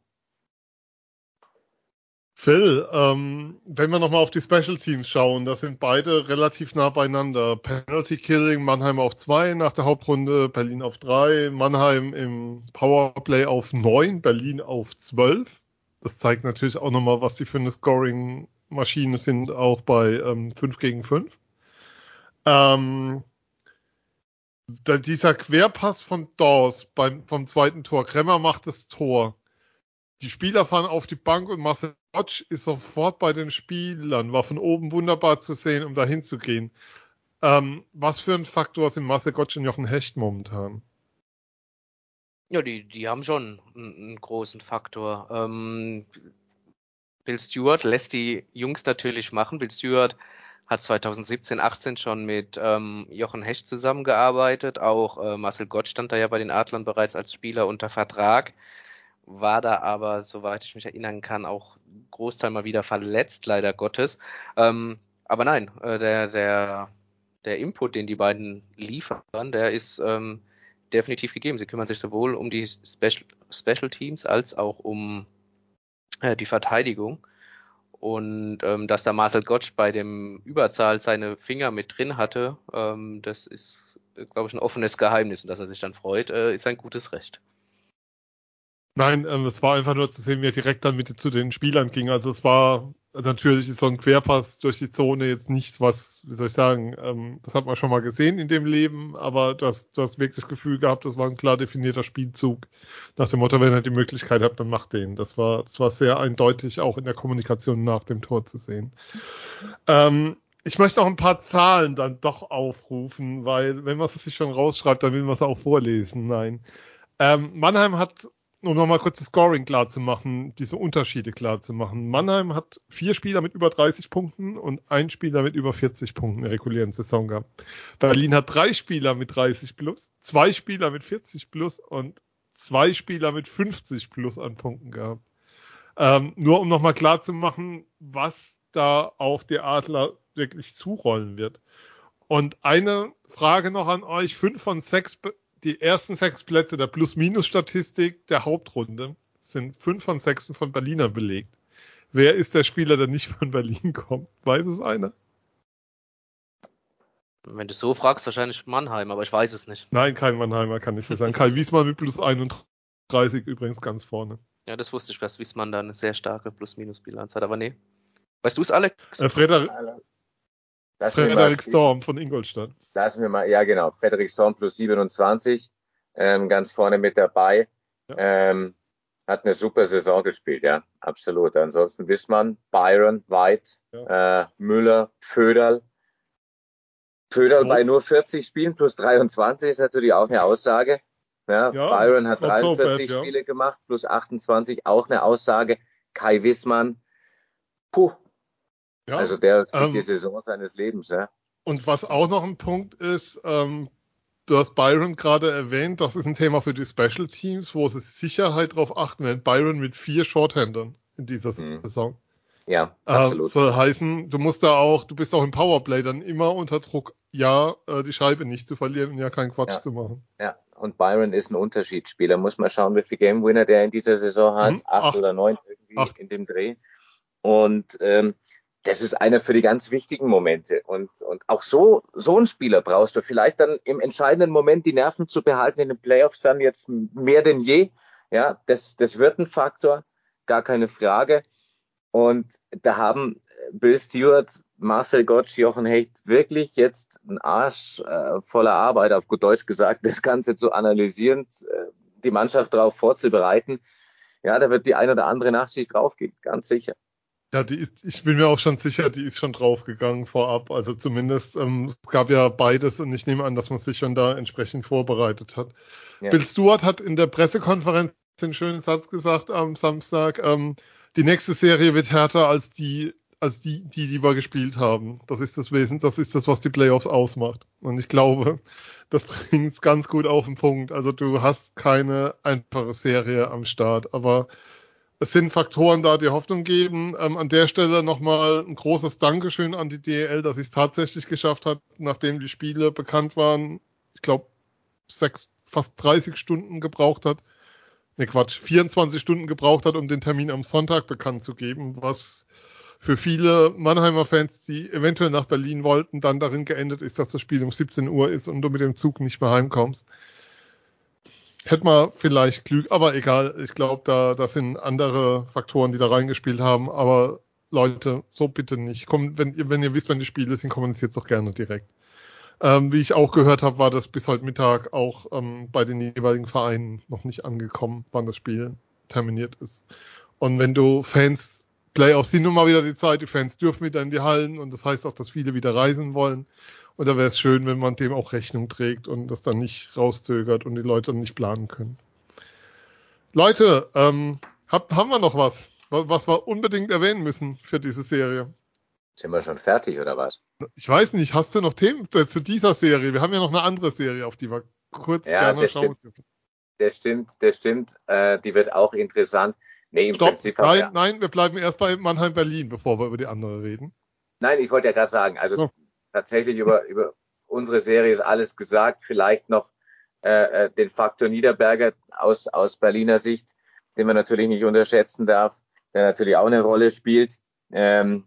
Phil, ähm, wenn wir nochmal auf die Special Teams schauen, da sind beide relativ nah beieinander. Penalty Killing, Mannheim auf zwei nach der Hauptrunde, Berlin auf drei, Mannheim im Powerplay auf neun, Berlin auf zwölf. Das zeigt natürlich auch nochmal, was die für eine Scoring-Maschine sind, auch bei ähm, 5 gegen 5. Ähm, dieser Querpass von Dawes beim, vom zweiten Tor, Kremmer macht das Tor. Die Spieler fahren auf die Bank und Marcel Dodge ist sofort bei den Spielern, war von oben wunderbar zu sehen, um dahin zu gehen. Ähm, was für ein Faktor sind Marcel Gottsch und Jochen Hecht momentan? Ja, die, die haben schon einen, großen Faktor. Ähm, Bill Stewart lässt die Jungs natürlich machen. Bill Stewart hat 2017, 18 schon mit ähm, Jochen Hecht zusammengearbeitet. Auch äh, Marcel Gott stand da ja bei den Adlern bereits als Spieler unter Vertrag war da aber, soweit ich mich erinnern kann, auch Großteil mal wieder verletzt, leider Gottes. Ähm, aber nein, äh, der, der, der Input, den die beiden liefern, der ist ähm, definitiv gegeben. Sie kümmern sich sowohl um die Special, Special Teams als auch um äh, die Verteidigung. Und ähm, dass da Marcel Gottsch bei dem Überzahl seine Finger mit drin hatte, ähm, das ist, glaube ich, ein offenes Geheimnis. Und dass er sich dann freut, äh, ist ein gutes Recht. Nein, ähm, es war einfach nur zu sehen, wie er direkt dann mit zu den Spielern ging. Also es war natürlich ist so ein Querpass durch die Zone jetzt nichts, was, wie soll ich sagen, ähm, das hat man schon mal gesehen in dem Leben, aber du hast, du hast wirklich das Gefühl gehabt, das war ein klar definierter Spielzug. Nach dem Motto, wenn er die Möglichkeit hat, dann macht den. Das war, das war sehr eindeutig auch in der Kommunikation nach dem Tor zu sehen. Ähm, ich möchte auch ein paar Zahlen dann doch aufrufen, weil wenn man es sich schon rausschreibt, dann will man es auch vorlesen. Nein. Ähm, Mannheim hat um nochmal kurz das Scoring klar zu machen, diese Unterschiede klar zu machen. Mannheim hat vier Spieler mit über 30 Punkten und ein Spieler mit über 40 Punkten in der regulären Saison gehabt. Berlin hat drei Spieler mit 30 plus, zwei Spieler mit 40 plus und zwei Spieler mit 50 plus an Punkten gehabt. Ähm, nur um nochmal klar zu machen, was da auf die Adler wirklich zurollen wird. Und eine Frage noch an euch. Fünf von sechs die ersten sechs Plätze der Plus-Minus-Statistik der Hauptrunde sind fünf von sechs von Berlinern belegt. Wer ist der Spieler, der nicht von Berlin kommt? Weiß es einer? Wenn du so fragst, wahrscheinlich Mannheim, aber ich weiß es nicht. Nein, kein Mannheimer kann ich nicht sagen. Kai Wiesmann mit plus 31 übrigens ganz vorne. Ja, das wusste ich, dass Wiesmann da eine sehr starke Plus-Minus-Bilanz hat, aber nee. Weißt du es, Alex? Äh, Frederik, Lass Frederik Storm von Ingolstadt. Lassen wir mal, ja genau, Frederik Storm plus 27, ähm, ganz vorne mit dabei. Ja. Ähm, hat eine super Saison gespielt, ja, absolut. Ansonsten Wissmann, Byron, White, ja. äh, Müller, Föderl. Föderl oh. bei nur 40 Spielen plus 23 ist natürlich auch eine Aussage. Ja, ja Byron hat 43 so bad, Spiele gemacht plus 28, auch eine Aussage. Kai Wissmann, puh, ja, also der ähm, die Saison seines Lebens, ja. Und was auch noch ein Punkt ist, ähm, du hast Byron gerade erwähnt, das ist ein Thema für die Special Teams, wo sie Sicherheit darauf achten werden. Byron mit vier Shorthandern in dieser mhm. Saison. Ja, ähm, absolut. Ähm, soll heißen, du musst da auch, du bist auch im Powerplay dann immer unter Druck, ja, äh, die Scheibe nicht zu verlieren und ja keinen Quatsch ja. zu machen. Ja, und Byron ist ein Unterschiedsspieler. Muss man schauen, wie viel Game Winner der in dieser Saison hat. Mhm. Acht, Acht, oder neun irgendwie Acht. in dem Dreh. Und ähm, das ist einer für die ganz wichtigen Momente. Und, und auch so, so ein Spieler brauchst du vielleicht dann im entscheidenden Moment die Nerven zu behalten in den Playoffs dann jetzt mehr denn je. Ja, das, das wird ein Faktor, gar keine Frage. Und da haben Bill Stewart, Marcel Gottsch, Jochen Hecht wirklich jetzt einen Arsch äh, voller Arbeit, auf gut Deutsch gesagt, das Ganze zu analysieren, äh, die Mannschaft darauf vorzubereiten. Ja, da wird die ein oder andere Nachtschicht draufgehen, ganz sicher. Ja, die ist, ich bin mir auch schon sicher, die ist schon draufgegangen vorab. Also zumindest, ähm, es gab ja beides und ich nehme an, dass man sich schon da entsprechend vorbereitet hat. Ja. Bill Stewart hat in der Pressekonferenz den schönen Satz gesagt am Samstag, ähm, die nächste Serie wird härter als die, als die, die, die wir gespielt haben. Das ist das Wesen, das ist das, was die Playoffs ausmacht. Und ich glaube, das bringt es ganz gut auf den Punkt. Also du hast keine einfache Serie am Start, aber es sind Faktoren da, die Hoffnung geben. Ähm, an der Stelle nochmal ein großes Dankeschön an die DL, dass sie es tatsächlich geschafft hat, nachdem die Spiele bekannt waren. Ich glaube, sechs, fast 30 Stunden gebraucht hat. Ne, Quatsch, 24 Stunden gebraucht hat, um den Termin am Sonntag bekannt zu geben, was für viele Mannheimer Fans, die eventuell nach Berlin wollten, dann darin geendet ist, dass das Spiel um 17 Uhr ist und du mit dem Zug nicht mehr heimkommst. Hätte man vielleicht Glück, aber egal. Ich glaube, da, das sind andere Faktoren, die da reingespielt haben. Aber Leute, so bitte nicht. Komm, wenn, ihr, wenn ihr wisst, wenn die Spiele sind, kommuniziert doch gerne direkt. Ähm, wie ich auch gehört habe, war das bis heute Mittag auch ähm, bei den jeweiligen Vereinen noch nicht angekommen, wann das Spiel terminiert ist. Und wenn du Fans, Playoffs sind nun mal wieder die Zeit, die Fans dürfen wieder in die Hallen und das heißt auch, dass viele wieder reisen wollen. Und da wäre es schön, wenn man dem auch Rechnung trägt und das dann nicht rauszögert und die Leute nicht planen können. Leute, ähm, hab, haben wir noch was, was wir unbedingt erwähnen müssen für diese Serie? Sind wir schon fertig oder was? Ich weiß nicht, hast du noch Themen zu dieser Serie? Wir haben ja noch eine andere Serie, auf die wir kurz ja, gerne schauen dürfen. Das stimmt, das stimmt. Äh, die wird auch interessant. Nee, im Stopp, Prinzip nein, wir, nein, wir bleiben erst bei Mannheim-Berlin, bevor wir über die andere reden. Nein, ich wollte ja gerade sagen, also so tatsächlich über, über unsere Serie ist alles gesagt. Vielleicht noch äh, äh, den Faktor Niederberger aus, aus Berliner Sicht, den man natürlich nicht unterschätzen darf, der natürlich auch eine Rolle spielt. Ähm,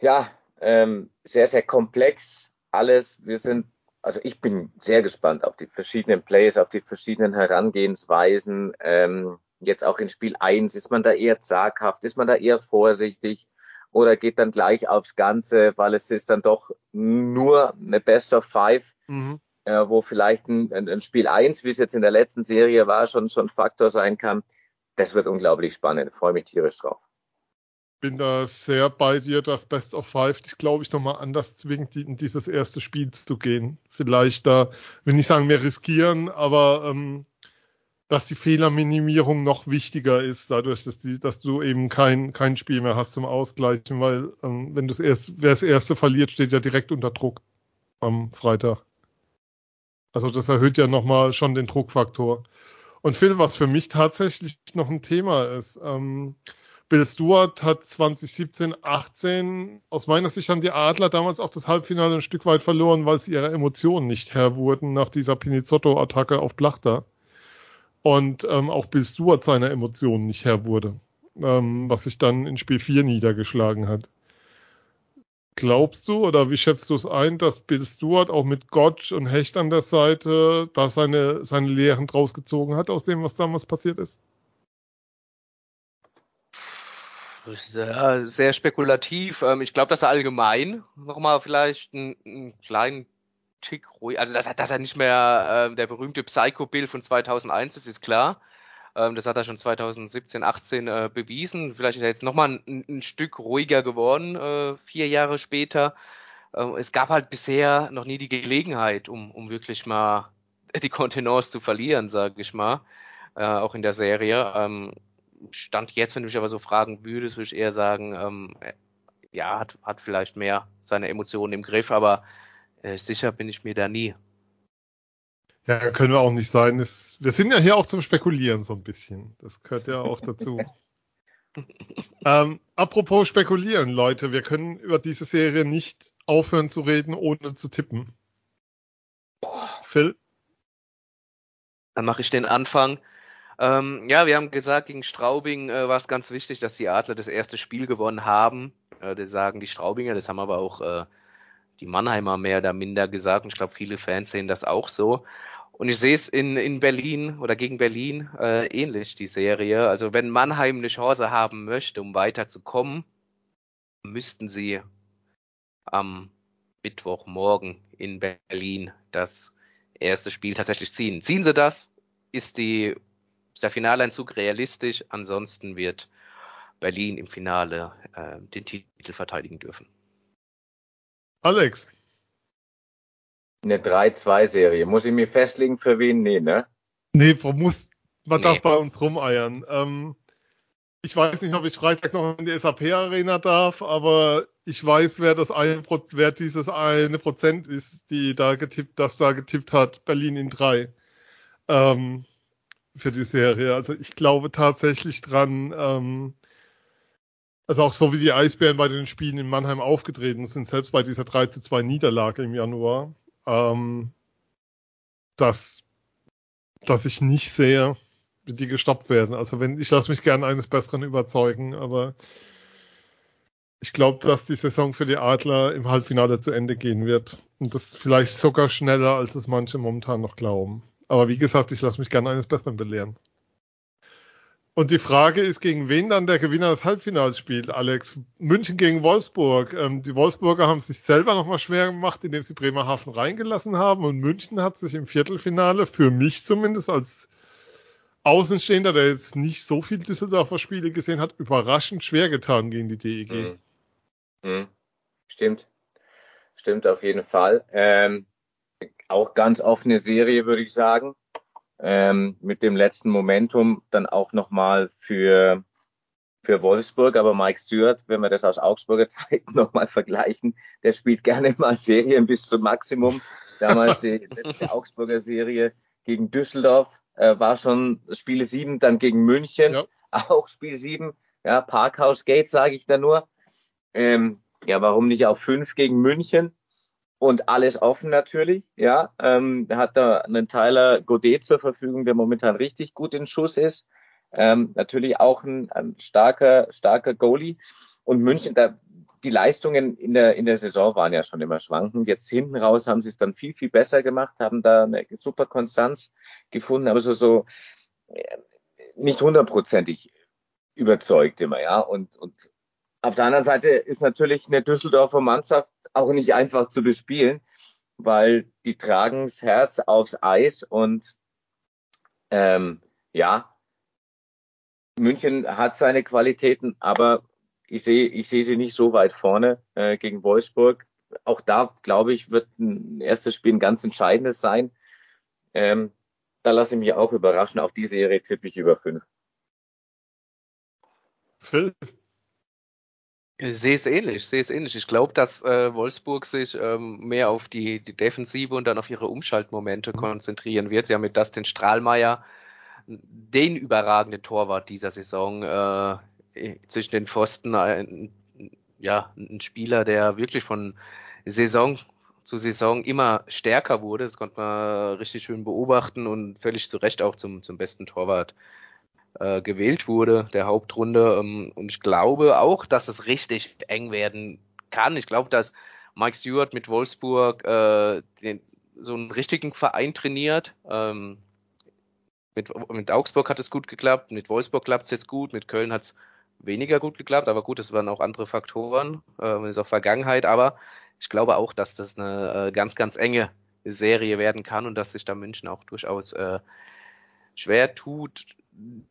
ja, ähm, sehr, sehr komplex alles. Wir sind, also ich bin sehr gespannt auf die verschiedenen Plays, auf die verschiedenen Herangehensweisen. Ähm, jetzt auch in Spiel eins ist man da eher zaghaft, ist man da eher vorsichtig? Oder geht dann gleich aufs Ganze, weil es ist dann doch nur eine Best of Five, mhm. äh, wo vielleicht ein, ein, Spiel eins, wie es jetzt in der letzten Serie war, schon schon Faktor sein kann. Das wird unglaublich spannend. Freue mich tierisch drauf. Bin da sehr bei dir, das Best of Five, ich glaube ich nochmal anders zwingt, in dieses erste Spiel zu gehen. Vielleicht da, will nicht sagen mehr riskieren, aber ähm, dass die Fehlerminimierung noch wichtiger ist, dadurch, dass, die, dass du eben kein, kein Spiel mehr hast zum Ausgleichen, weil ähm, wenn das erste, wer das erste verliert, steht ja direkt unter Druck am Freitag. Also das erhöht ja nochmal schon den Druckfaktor. Und Phil, was für mich tatsächlich noch ein Thema ist, ähm, Bill Stewart hat 2017, 18, aus meiner Sicht haben die Adler damals auch das Halbfinale ein Stück weit verloren, weil sie ihrer Emotionen nicht Herr wurden nach dieser Pinizotto-Attacke auf Plachter und ähm, auch Bill Stewart seiner Emotionen nicht Herr wurde, ähm, was sich dann in Spiel 4 niedergeschlagen hat. Glaubst du oder wie schätzt du es ein, dass Bill Stewart auch mit Gott und Hecht an der Seite da seine, seine Lehren draus gezogen hat aus dem, was damals passiert ist? Sehr, sehr spekulativ. Ähm, ich glaube, dass er allgemein nochmal vielleicht einen, einen kleinen Tick ruhig. Also, dass, dass er nicht mehr äh, der berühmte Psycho-Bill von 2001 ist, ist klar. Ähm, das hat er schon 2017, 18 äh, bewiesen. Vielleicht ist er jetzt nochmal ein, ein Stück ruhiger geworden, äh, vier Jahre später. Äh, es gab halt bisher noch nie die Gelegenheit, um, um wirklich mal die Kontenance zu verlieren, sage ich mal. Äh, auch in der Serie. Ähm, Stand jetzt, wenn du mich aber so fragen würdest, würde ich eher sagen, ähm, ja, hat, hat vielleicht mehr seine Emotionen im Griff, aber äh, sicher bin ich mir da nie. Ja, können wir auch nicht sein. Es, wir sind ja hier auch zum Spekulieren so ein bisschen. Das gehört ja auch dazu. ähm, apropos spekulieren, Leute, wir können über diese Serie nicht aufhören zu reden, ohne zu tippen. Phil? Dann mache ich den Anfang. Ähm, ja, wir haben gesagt, gegen Straubing äh, war es ganz wichtig, dass die Adler das erste Spiel gewonnen haben. Äh, das sagen die Straubinger, das haben aber auch äh, die Mannheimer mehr oder minder gesagt. Und ich glaube, viele Fans sehen das auch so. Und ich sehe es in, in Berlin oder gegen Berlin äh, ähnlich, die Serie. Also wenn Mannheim eine Chance haben möchte, um weiterzukommen, müssten sie am Mittwochmorgen in Berlin das erste Spiel tatsächlich ziehen. Ziehen sie das, ist, die, ist der Finaleinzug realistisch. Ansonsten wird Berlin im Finale äh, den Titel verteidigen dürfen. Alex. Eine 3-2-Serie. Muss ich mir festlegen, für wen? Nee, ne? Nee, man muss, man Nee. darf bei uns rumeiern. Ähm, ich weiß nicht, ob ich Freitag noch in die SAP-Arena darf, aber ich weiß, wer das eine, Pro- wer dieses eine Prozent ist, die da getippt, das da getippt hat, Berlin in drei. Ähm, für die Serie. Also ich glaube tatsächlich dran, ähm, also auch so wie die Eisbären bei den Spielen in Mannheim aufgetreten sind, selbst bei dieser 3 zu 2 Niederlage im Januar, ähm, dass, dass ich nicht sehe, wie die gestoppt werden. Also wenn, ich lasse mich gerne eines Besseren überzeugen, aber ich glaube, dass die Saison für die Adler im Halbfinale zu Ende gehen wird. Und das vielleicht sogar schneller, als es manche momentan noch glauben. Aber wie gesagt, ich lasse mich gerne eines Besseren belehren. Und die Frage ist, gegen wen dann der Gewinner des Halbfinals spielt, Alex. München gegen Wolfsburg. Ähm, die Wolfsburger haben sich selber nochmal schwer gemacht, indem sie Bremerhaven reingelassen haben. Und München hat sich im Viertelfinale, für mich zumindest als Außenstehender, der jetzt nicht so viel Düsseldorfer Spiele gesehen hat, überraschend schwer getan gegen die DEG. Mhm. Mhm. Stimmt. Stimmt auf jeden Fall. Ähm, auch ganz offene Serie, würde ich sagen. Ähm, mit dem letzten Momentum dann auch nochmal für, für Wolfsburg. Aber Mike Stewart, wenn wir das aus Augsburger Zeiten nochmal vergleichen, der spielt gerne mal Serien bis zum Maximum. Damals die letzte Augsburger Serie gegen Düsseldorf äh, war schon Spiele 7, dann gegen München, Ja. auch Spiel 7. Ja, Parkhouse Gate, sage ich da nur. Ähm, ja, warum nicht auf 5 gegen München? Und alles offen natürlich, ja. Ähm, hat da einen Tyler Godet zur Verfügung, der momentan richtig gut in Schuss ist. Ähm, natürlich auch ein, ein starker, starker Goalie. Und München, da, die Leistungen in der, in der Saison waren ja schon immer schwankend. Jetzt hinten raus haben sie es dann viel, viel besser gemacht, haben da eine super Konstanz gefunden, aber so, so äh, nicht hundertprozentig überzeugt immer, ja. Und, und auf der anderen Seite ist natürlich eine Düsseldorfer Mannschaft auch nicht einfach zu bespielen, weil die tragen das Herz aufs Eis und ähm, ja, München hat seine Qualitäten, aber ich sehe ich sehe sie nicht so weit vorne äh, gegen Wolfsburg. Auch da, glaube ich, wird ein erstes Spiel ein ganz entscheidendes sein. Ähm, da lasse ich mich auch überraschen. Auf die Serie tippe ich über fünf. Phil? Ich sehe es ähnlich, ich sehe es ähnlich. Ich glaube, dass äh, Wolfsburg sich ähm, mehr auf die, die Defensive und dann auf ihre Umschaltmomente konzentrieren wird. Sie haben mit Dustin Strahlmeier den überragenden Torwart dieser Saison äh, zwischen den Pfosten. Ein, ja, ein Spieler, der wirklich von Saison zu Saison immer stärker wurde. Das konnte man richtig schön beobachten und völlig zu Recht auch zum, zum besten Torwart äh, gewählt wurde, der Hauptrunde. Ähm, und ich glaube auch, dass es richtig eng werden kann. Ich glaube, dass Mike Stewart mit Wolfsburg äh, den, so einen richtigen Verein trainiert. Ähm, mit, mit Augsburg hat es gut geklappt, mit Wolfsburg klappt es jetzt gut, mit Köln hat es weniger gut geklappt, aber gut, das waren auch andere Faktoren, äh, ist auch Vergangenheit, aber ich glaube auch, dass das eine äh, ganz, ganz enge Serie werden kann und dass sich da München auch durchaus äh, schwer tut,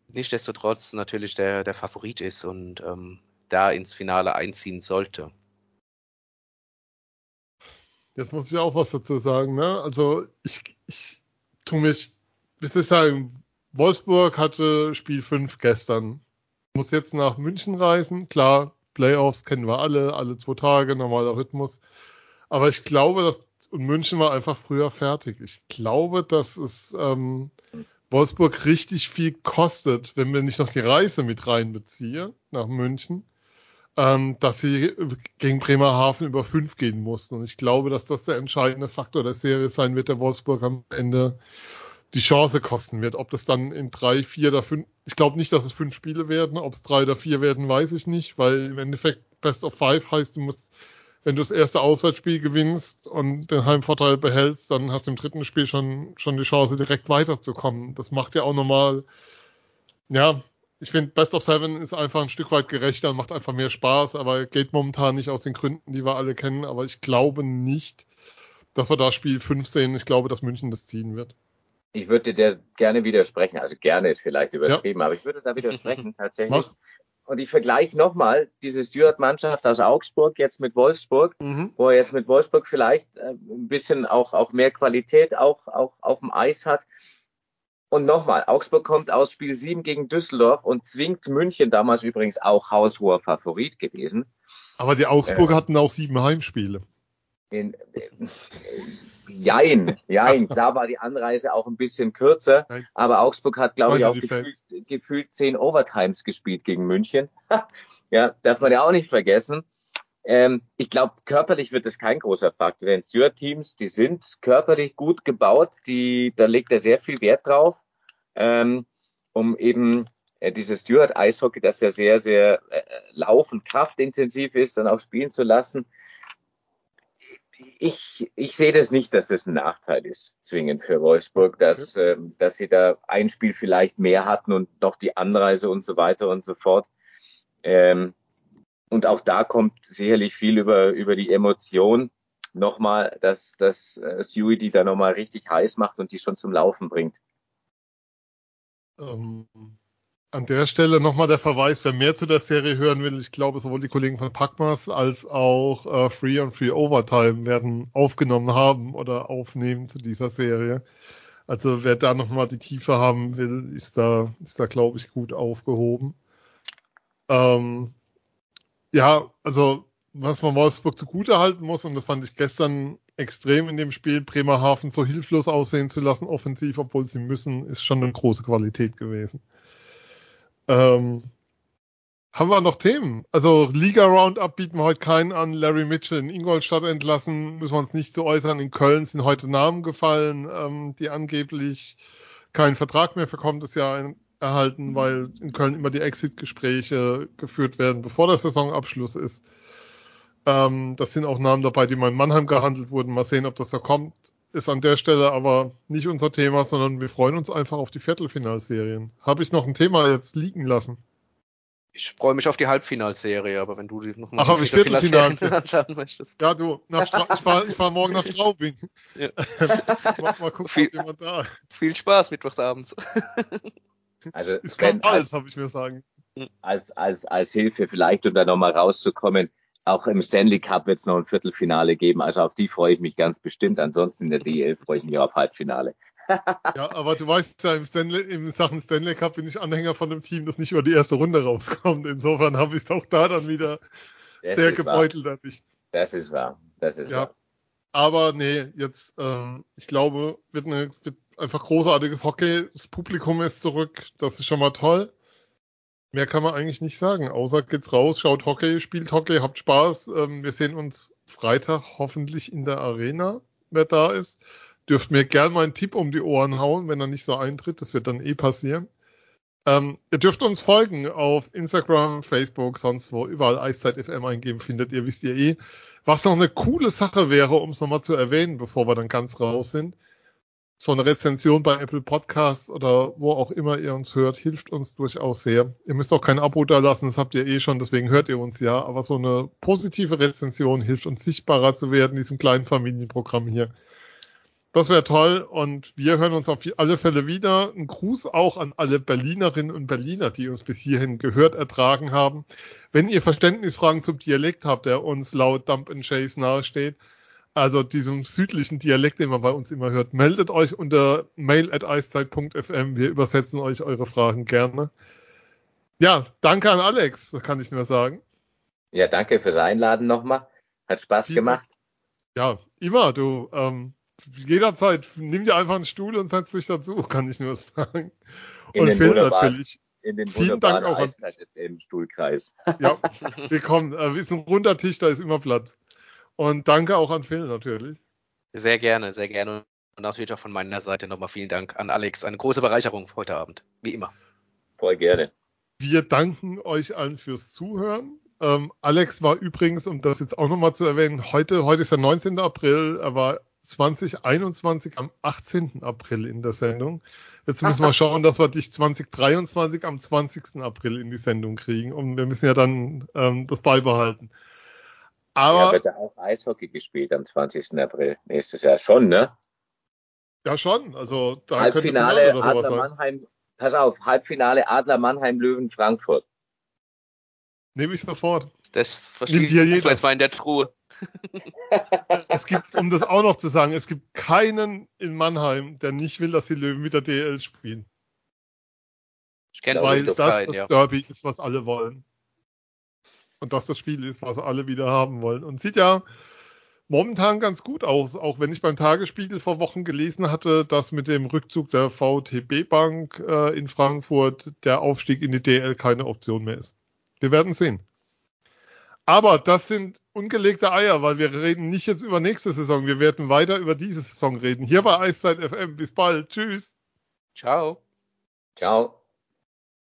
nichtsdestotrotz natürlich der, der Favorit ist und ähm, da ins Finale einziehen sollte. Jetzt muss ich auch was dazu sagen, ne? Also ich, ich tue mich, wie soll ich sagen, Wolfsburg hatte Spiel 5 gestern. Muss jetzt nach München reisen. Klar, Playoffs kennen wir alle, alle zwei Tage, normaler Rhythmus. Aber ich glaube, dass und München war einfach früher fertig. Ich glaube, dass es ähm, Wolfsburg richtig viel kostet, wenn wir nicht noch die Reise mit reinbeziehen nach München, ähm, dass sie gegen Bremerhaven über fünf gehen mussten. Und ich glaube, dass das der entscheidende Faktor der Serie sein wird, der Wolfsburg am Ende die Chance kosten wird. Ob das dann in drei, vier oder fünf, ich glaube nicht, dass es fünf Spiele werden. Ob es drei oder vier werden, weiß ich nicht, weil im Endeffekt Best of Five heißt, du musst wenn du das erste Auswärtsspiel gewinnst und den Heimvorteil behältst, dann hast du im dritten Spiel schon, schon die Chance, direkt weiterzukommen. Das macht ja auch nochmal, ja, ich finde, Best of Seven ist einfach ein Stück weit gerechter und macht einfach mehr Spaß, aber geht momentan nicht aus den Gründen, die wir alle kennen. Aber ich glaube nicht, dass wir da Spiel 5 sehen. Ich glaube, dass München das ziehen wird. Ich würde dir gerne widersprechen, also gerne ist vielleicht übertrieben, ja. aber ich würde da widersprechen tatsächlich. Mach. Und ich vergleiche nochmal diese Stewart-Mannschaft aus Augsburg jetzt mit Wolfsburg, mhm. wo er jetzt mit Wolfsburg vielleicht äh, ein bisschen auch, auch mehr Qualität auch, auch auf dem Eis hat. Und nochmal, Augsburg kommt aus Spiel 7 gegen Düsseldorf und zwingt München, damals übrigens auch haushoher Favorit gewesen. Aber die Augsburger äh, hatten auch sieben Heimspiele. In, äh, Jein, jein. Klar war die Anreise auch ein bisschen kürzer, aber Augsburg hat, glaube ich, auch gefühlt, gefühlt zehn Overtimes gespielt gegen München. ja, darf man ja auch nicht vergessen. Ähm, ich glaube, körperlich wird es kein großer Faktor. Denn Stewart-Teams, die sind körperlich gut gebaut, die, da legt er sehr viel Wert drauf, ähm, um eben äh, dieses Stewart-Eishockey, das ja sehr, sehr äh, lauf- und kraftintensiv ist, dann auch spielen zu lassen ich, ich sehe das nicht, dass das ein Nachteil ist, zwingend für Wolfsburg, dass, okay. ähm, dass sie da ein Spiel vielleicht mehr hatten und noch die Anreise und so weiter und so fort. Ähm, und auch da kommt sicherlich viel über, über die Emotion nochmal, dass, dass äh, Stewie die da nochmal richtig heiß macht und die schon zum Laufen bringt. Ähm, an der Stelle nochmal der Verweis, wer mehr zu der Serie hören will, ich glaube, sowohl die Kollegen von Packmas als auch äh, Free und Free Overtime werden aufgenommen haben oder aufnehmen zu dieser Serie. Also wer da nochmal die Tiefe haben will, ist da, ist da glaube ich, gut aufgehoben. Ähm, ja, also was man Wolfsburg zugute halten muss, und das fand ich gestern extrem in dem Spiel, Bremerhaven so hilflos aussehen zu lassen, offensiv, obwohl sie müssen, ist schon eine große Qualität gewesen. Ähm, haben wir noch Themen? Also Liga Roundup bieten wir heute keinen an. Larry Mitchell in Ingolstadt entlassen, müssen wir uns nicht so äußern. In Köln sind heute Namen gefallen, ähm, die angeblich keinen Vertrag mehr für kommendes Jahr erhalten, weil in Köln immer die Exit-Gespräche geführt werden, bevor der Saisonabschluss ist. Ähm, das sind auch Namen dabei, die mal in Mannheim gehandelt wurden. Mal sehen, ob das da kommt ist an der Stelle aber nicht unser Thema, sondern wir freuen uns einfach auf die Viertelfinalserien. Habe ich noch ein Thema jetzt liegen lassen? Ich freue mich auf die Halbfinalserie, aber wenn du die noch mal Ach, habe ich Viertelfinalserien anschauen möchtest. Ja, du, ich fahre ich fahr morgen nach Straubing. Ja. mal, mal gucken, viel, jemand da. Viel Spaß mittwochsabends. Also, ist Sven, alles, habe ich mir sagen. Als, als, als Hilfe vielleicht, um da nochmal rauszukommen, auch im Stanley Cup wird es noch ein Viertelfinale geben. Also auf die freue ich mich ganz bestimmt. Ansonsten in der DL freue ich mich auf Halbfinale. ja, aber du weißt ja, im, Stanley, im Sachen Stanley Cup bin ich Anhänger von einem Team, das nicht über die erste Runde rauskommt. Insofern habe ich es auch da dann wieder das sehr gebeutelt erwischt. Das ist wahr. Das ist ja. wahr. Aber nee, jetzt, ähm, ich glaube, wird, eine, wird einfach großartiges Hockey. Das Publikum ist zurück. Das ist schon mal toll. Mehr kann man eigentlich nicht sagen, außer geht's raus, schaut Hockey, spielt Hockey, habt Spaß. Ähm, wir sehen uns Freitag hoffentlich in der Arena, wer da ist. Dürft mir gern mal einen Tipp um die Ohren hauen, wenn er nicht so eintritt. Das wird dann eh passieren. Ähm, ihr dürft uns folgen auf Instagram, Facebook, sonst wo. Überall Eiszeit FM eingeben, findet ihr, wisst ihr eh. Was noch eine coole Sache wäre, um es nochmal zu erwähnen, bevor wir dann ganz raus sind so eine Rezension bei Apple Podcasts oder wo auch immer ihr uns hört, hilft uns durchaus sehr. Ihr müsst auch kein Abo da lassen, das habt ihr eh schon, deswegen hört ihr uns ja. Aber so eine positive Rezension hilft uns sichtbarer zu werden, diesem kleinen Familienprogramm hier. Das wäre toll und wir hören uns auf alle Fälle wieder. Ein Gruß auch an alle Berlinerinnen und Berliner, die uns bis hierhin gehört, ertragen haben. Wenn ihr Verständnisfragen zum Dialekt habt, der uns laut Dump and Chase nahesteht, also diesem südlichen Dialekt, den man bei uns immer hört, meldet euch unter mail.eiszeit.fm. Wir übersetzen euch eure Fragen gerne. Ja, danke an Alex, das kann ich nur sagen. Ja, danke fürs Einladen nochmal. Hat Spaß Die, gemacht. Ja, immer. Du, ähm, jederzeit nimm dir einfach einen Stuhl und setz dich dazu, kann ich nur sagen. In und Phil natürlich. In den Vielen Dank auch an, im Stuhlkreis. Ja, willkommen. Äh, wir sind ein runder Tisch, da ist immer Platz. Und danke auch an Phil natürlich. Sehr gerne, sehr gerne. Und natürlich auch von meiner Seite nochmal vielen Dank an Alex. Eine große Bereicherung heute Abend, wie immer. Voll gerne. Wir danken euch allen fürs Zuhören. Ähm, Alex war übrigens, um das jetzt auch nochmal zu erwähnen, heute, heute ist der 19. April, er war 2021 am 18. April in der Sendung. Jetzt müssen wir schauen, dass wir dich 2023 am 20. April in die Sendung kriegen und wir müssen ja dann ähm, das beibehalten. Aber ja, wird ja auch Eishockey gespielt am 20. April nächstes Jahr schon, ne? Ja, schon. Also da Halbfinale Adler Mannheim. Pass auf, Halbfinale Adler Mannheim Löwen Frankfurt. Nehme ich sofort. Das Nimmt hier verstehe ich jeder. jetzt mal in der Truhe. Es gibt, um das auch noch zu sagen, es gibt keinen in Mannheim, der nicht will, dass die Löwen wieder DL spielen. Ich kenne Weil das das keinen, das ja. Derby ist, was alle wollen. Und das das Spiel ist, was alle wieder haben wollen. Und sieht ja momentan ganz gut aus, auch wenn ich beim Tagesspiegel vor Wochen gelesen hatte, dass mit dem Rückzug der VTB Bank äh, in Frankfurt der Aufstieg in die DL keine Option mehr ist. Wir werden sehen. Aber das sind ungelegte Eier, weil wir reden nicht jetzt über nächste Saison. Wir werden weiter über diese Saison reden. Hier bei Eiszeit FM. Bis bald. Tschüss. Ciao. Ciao.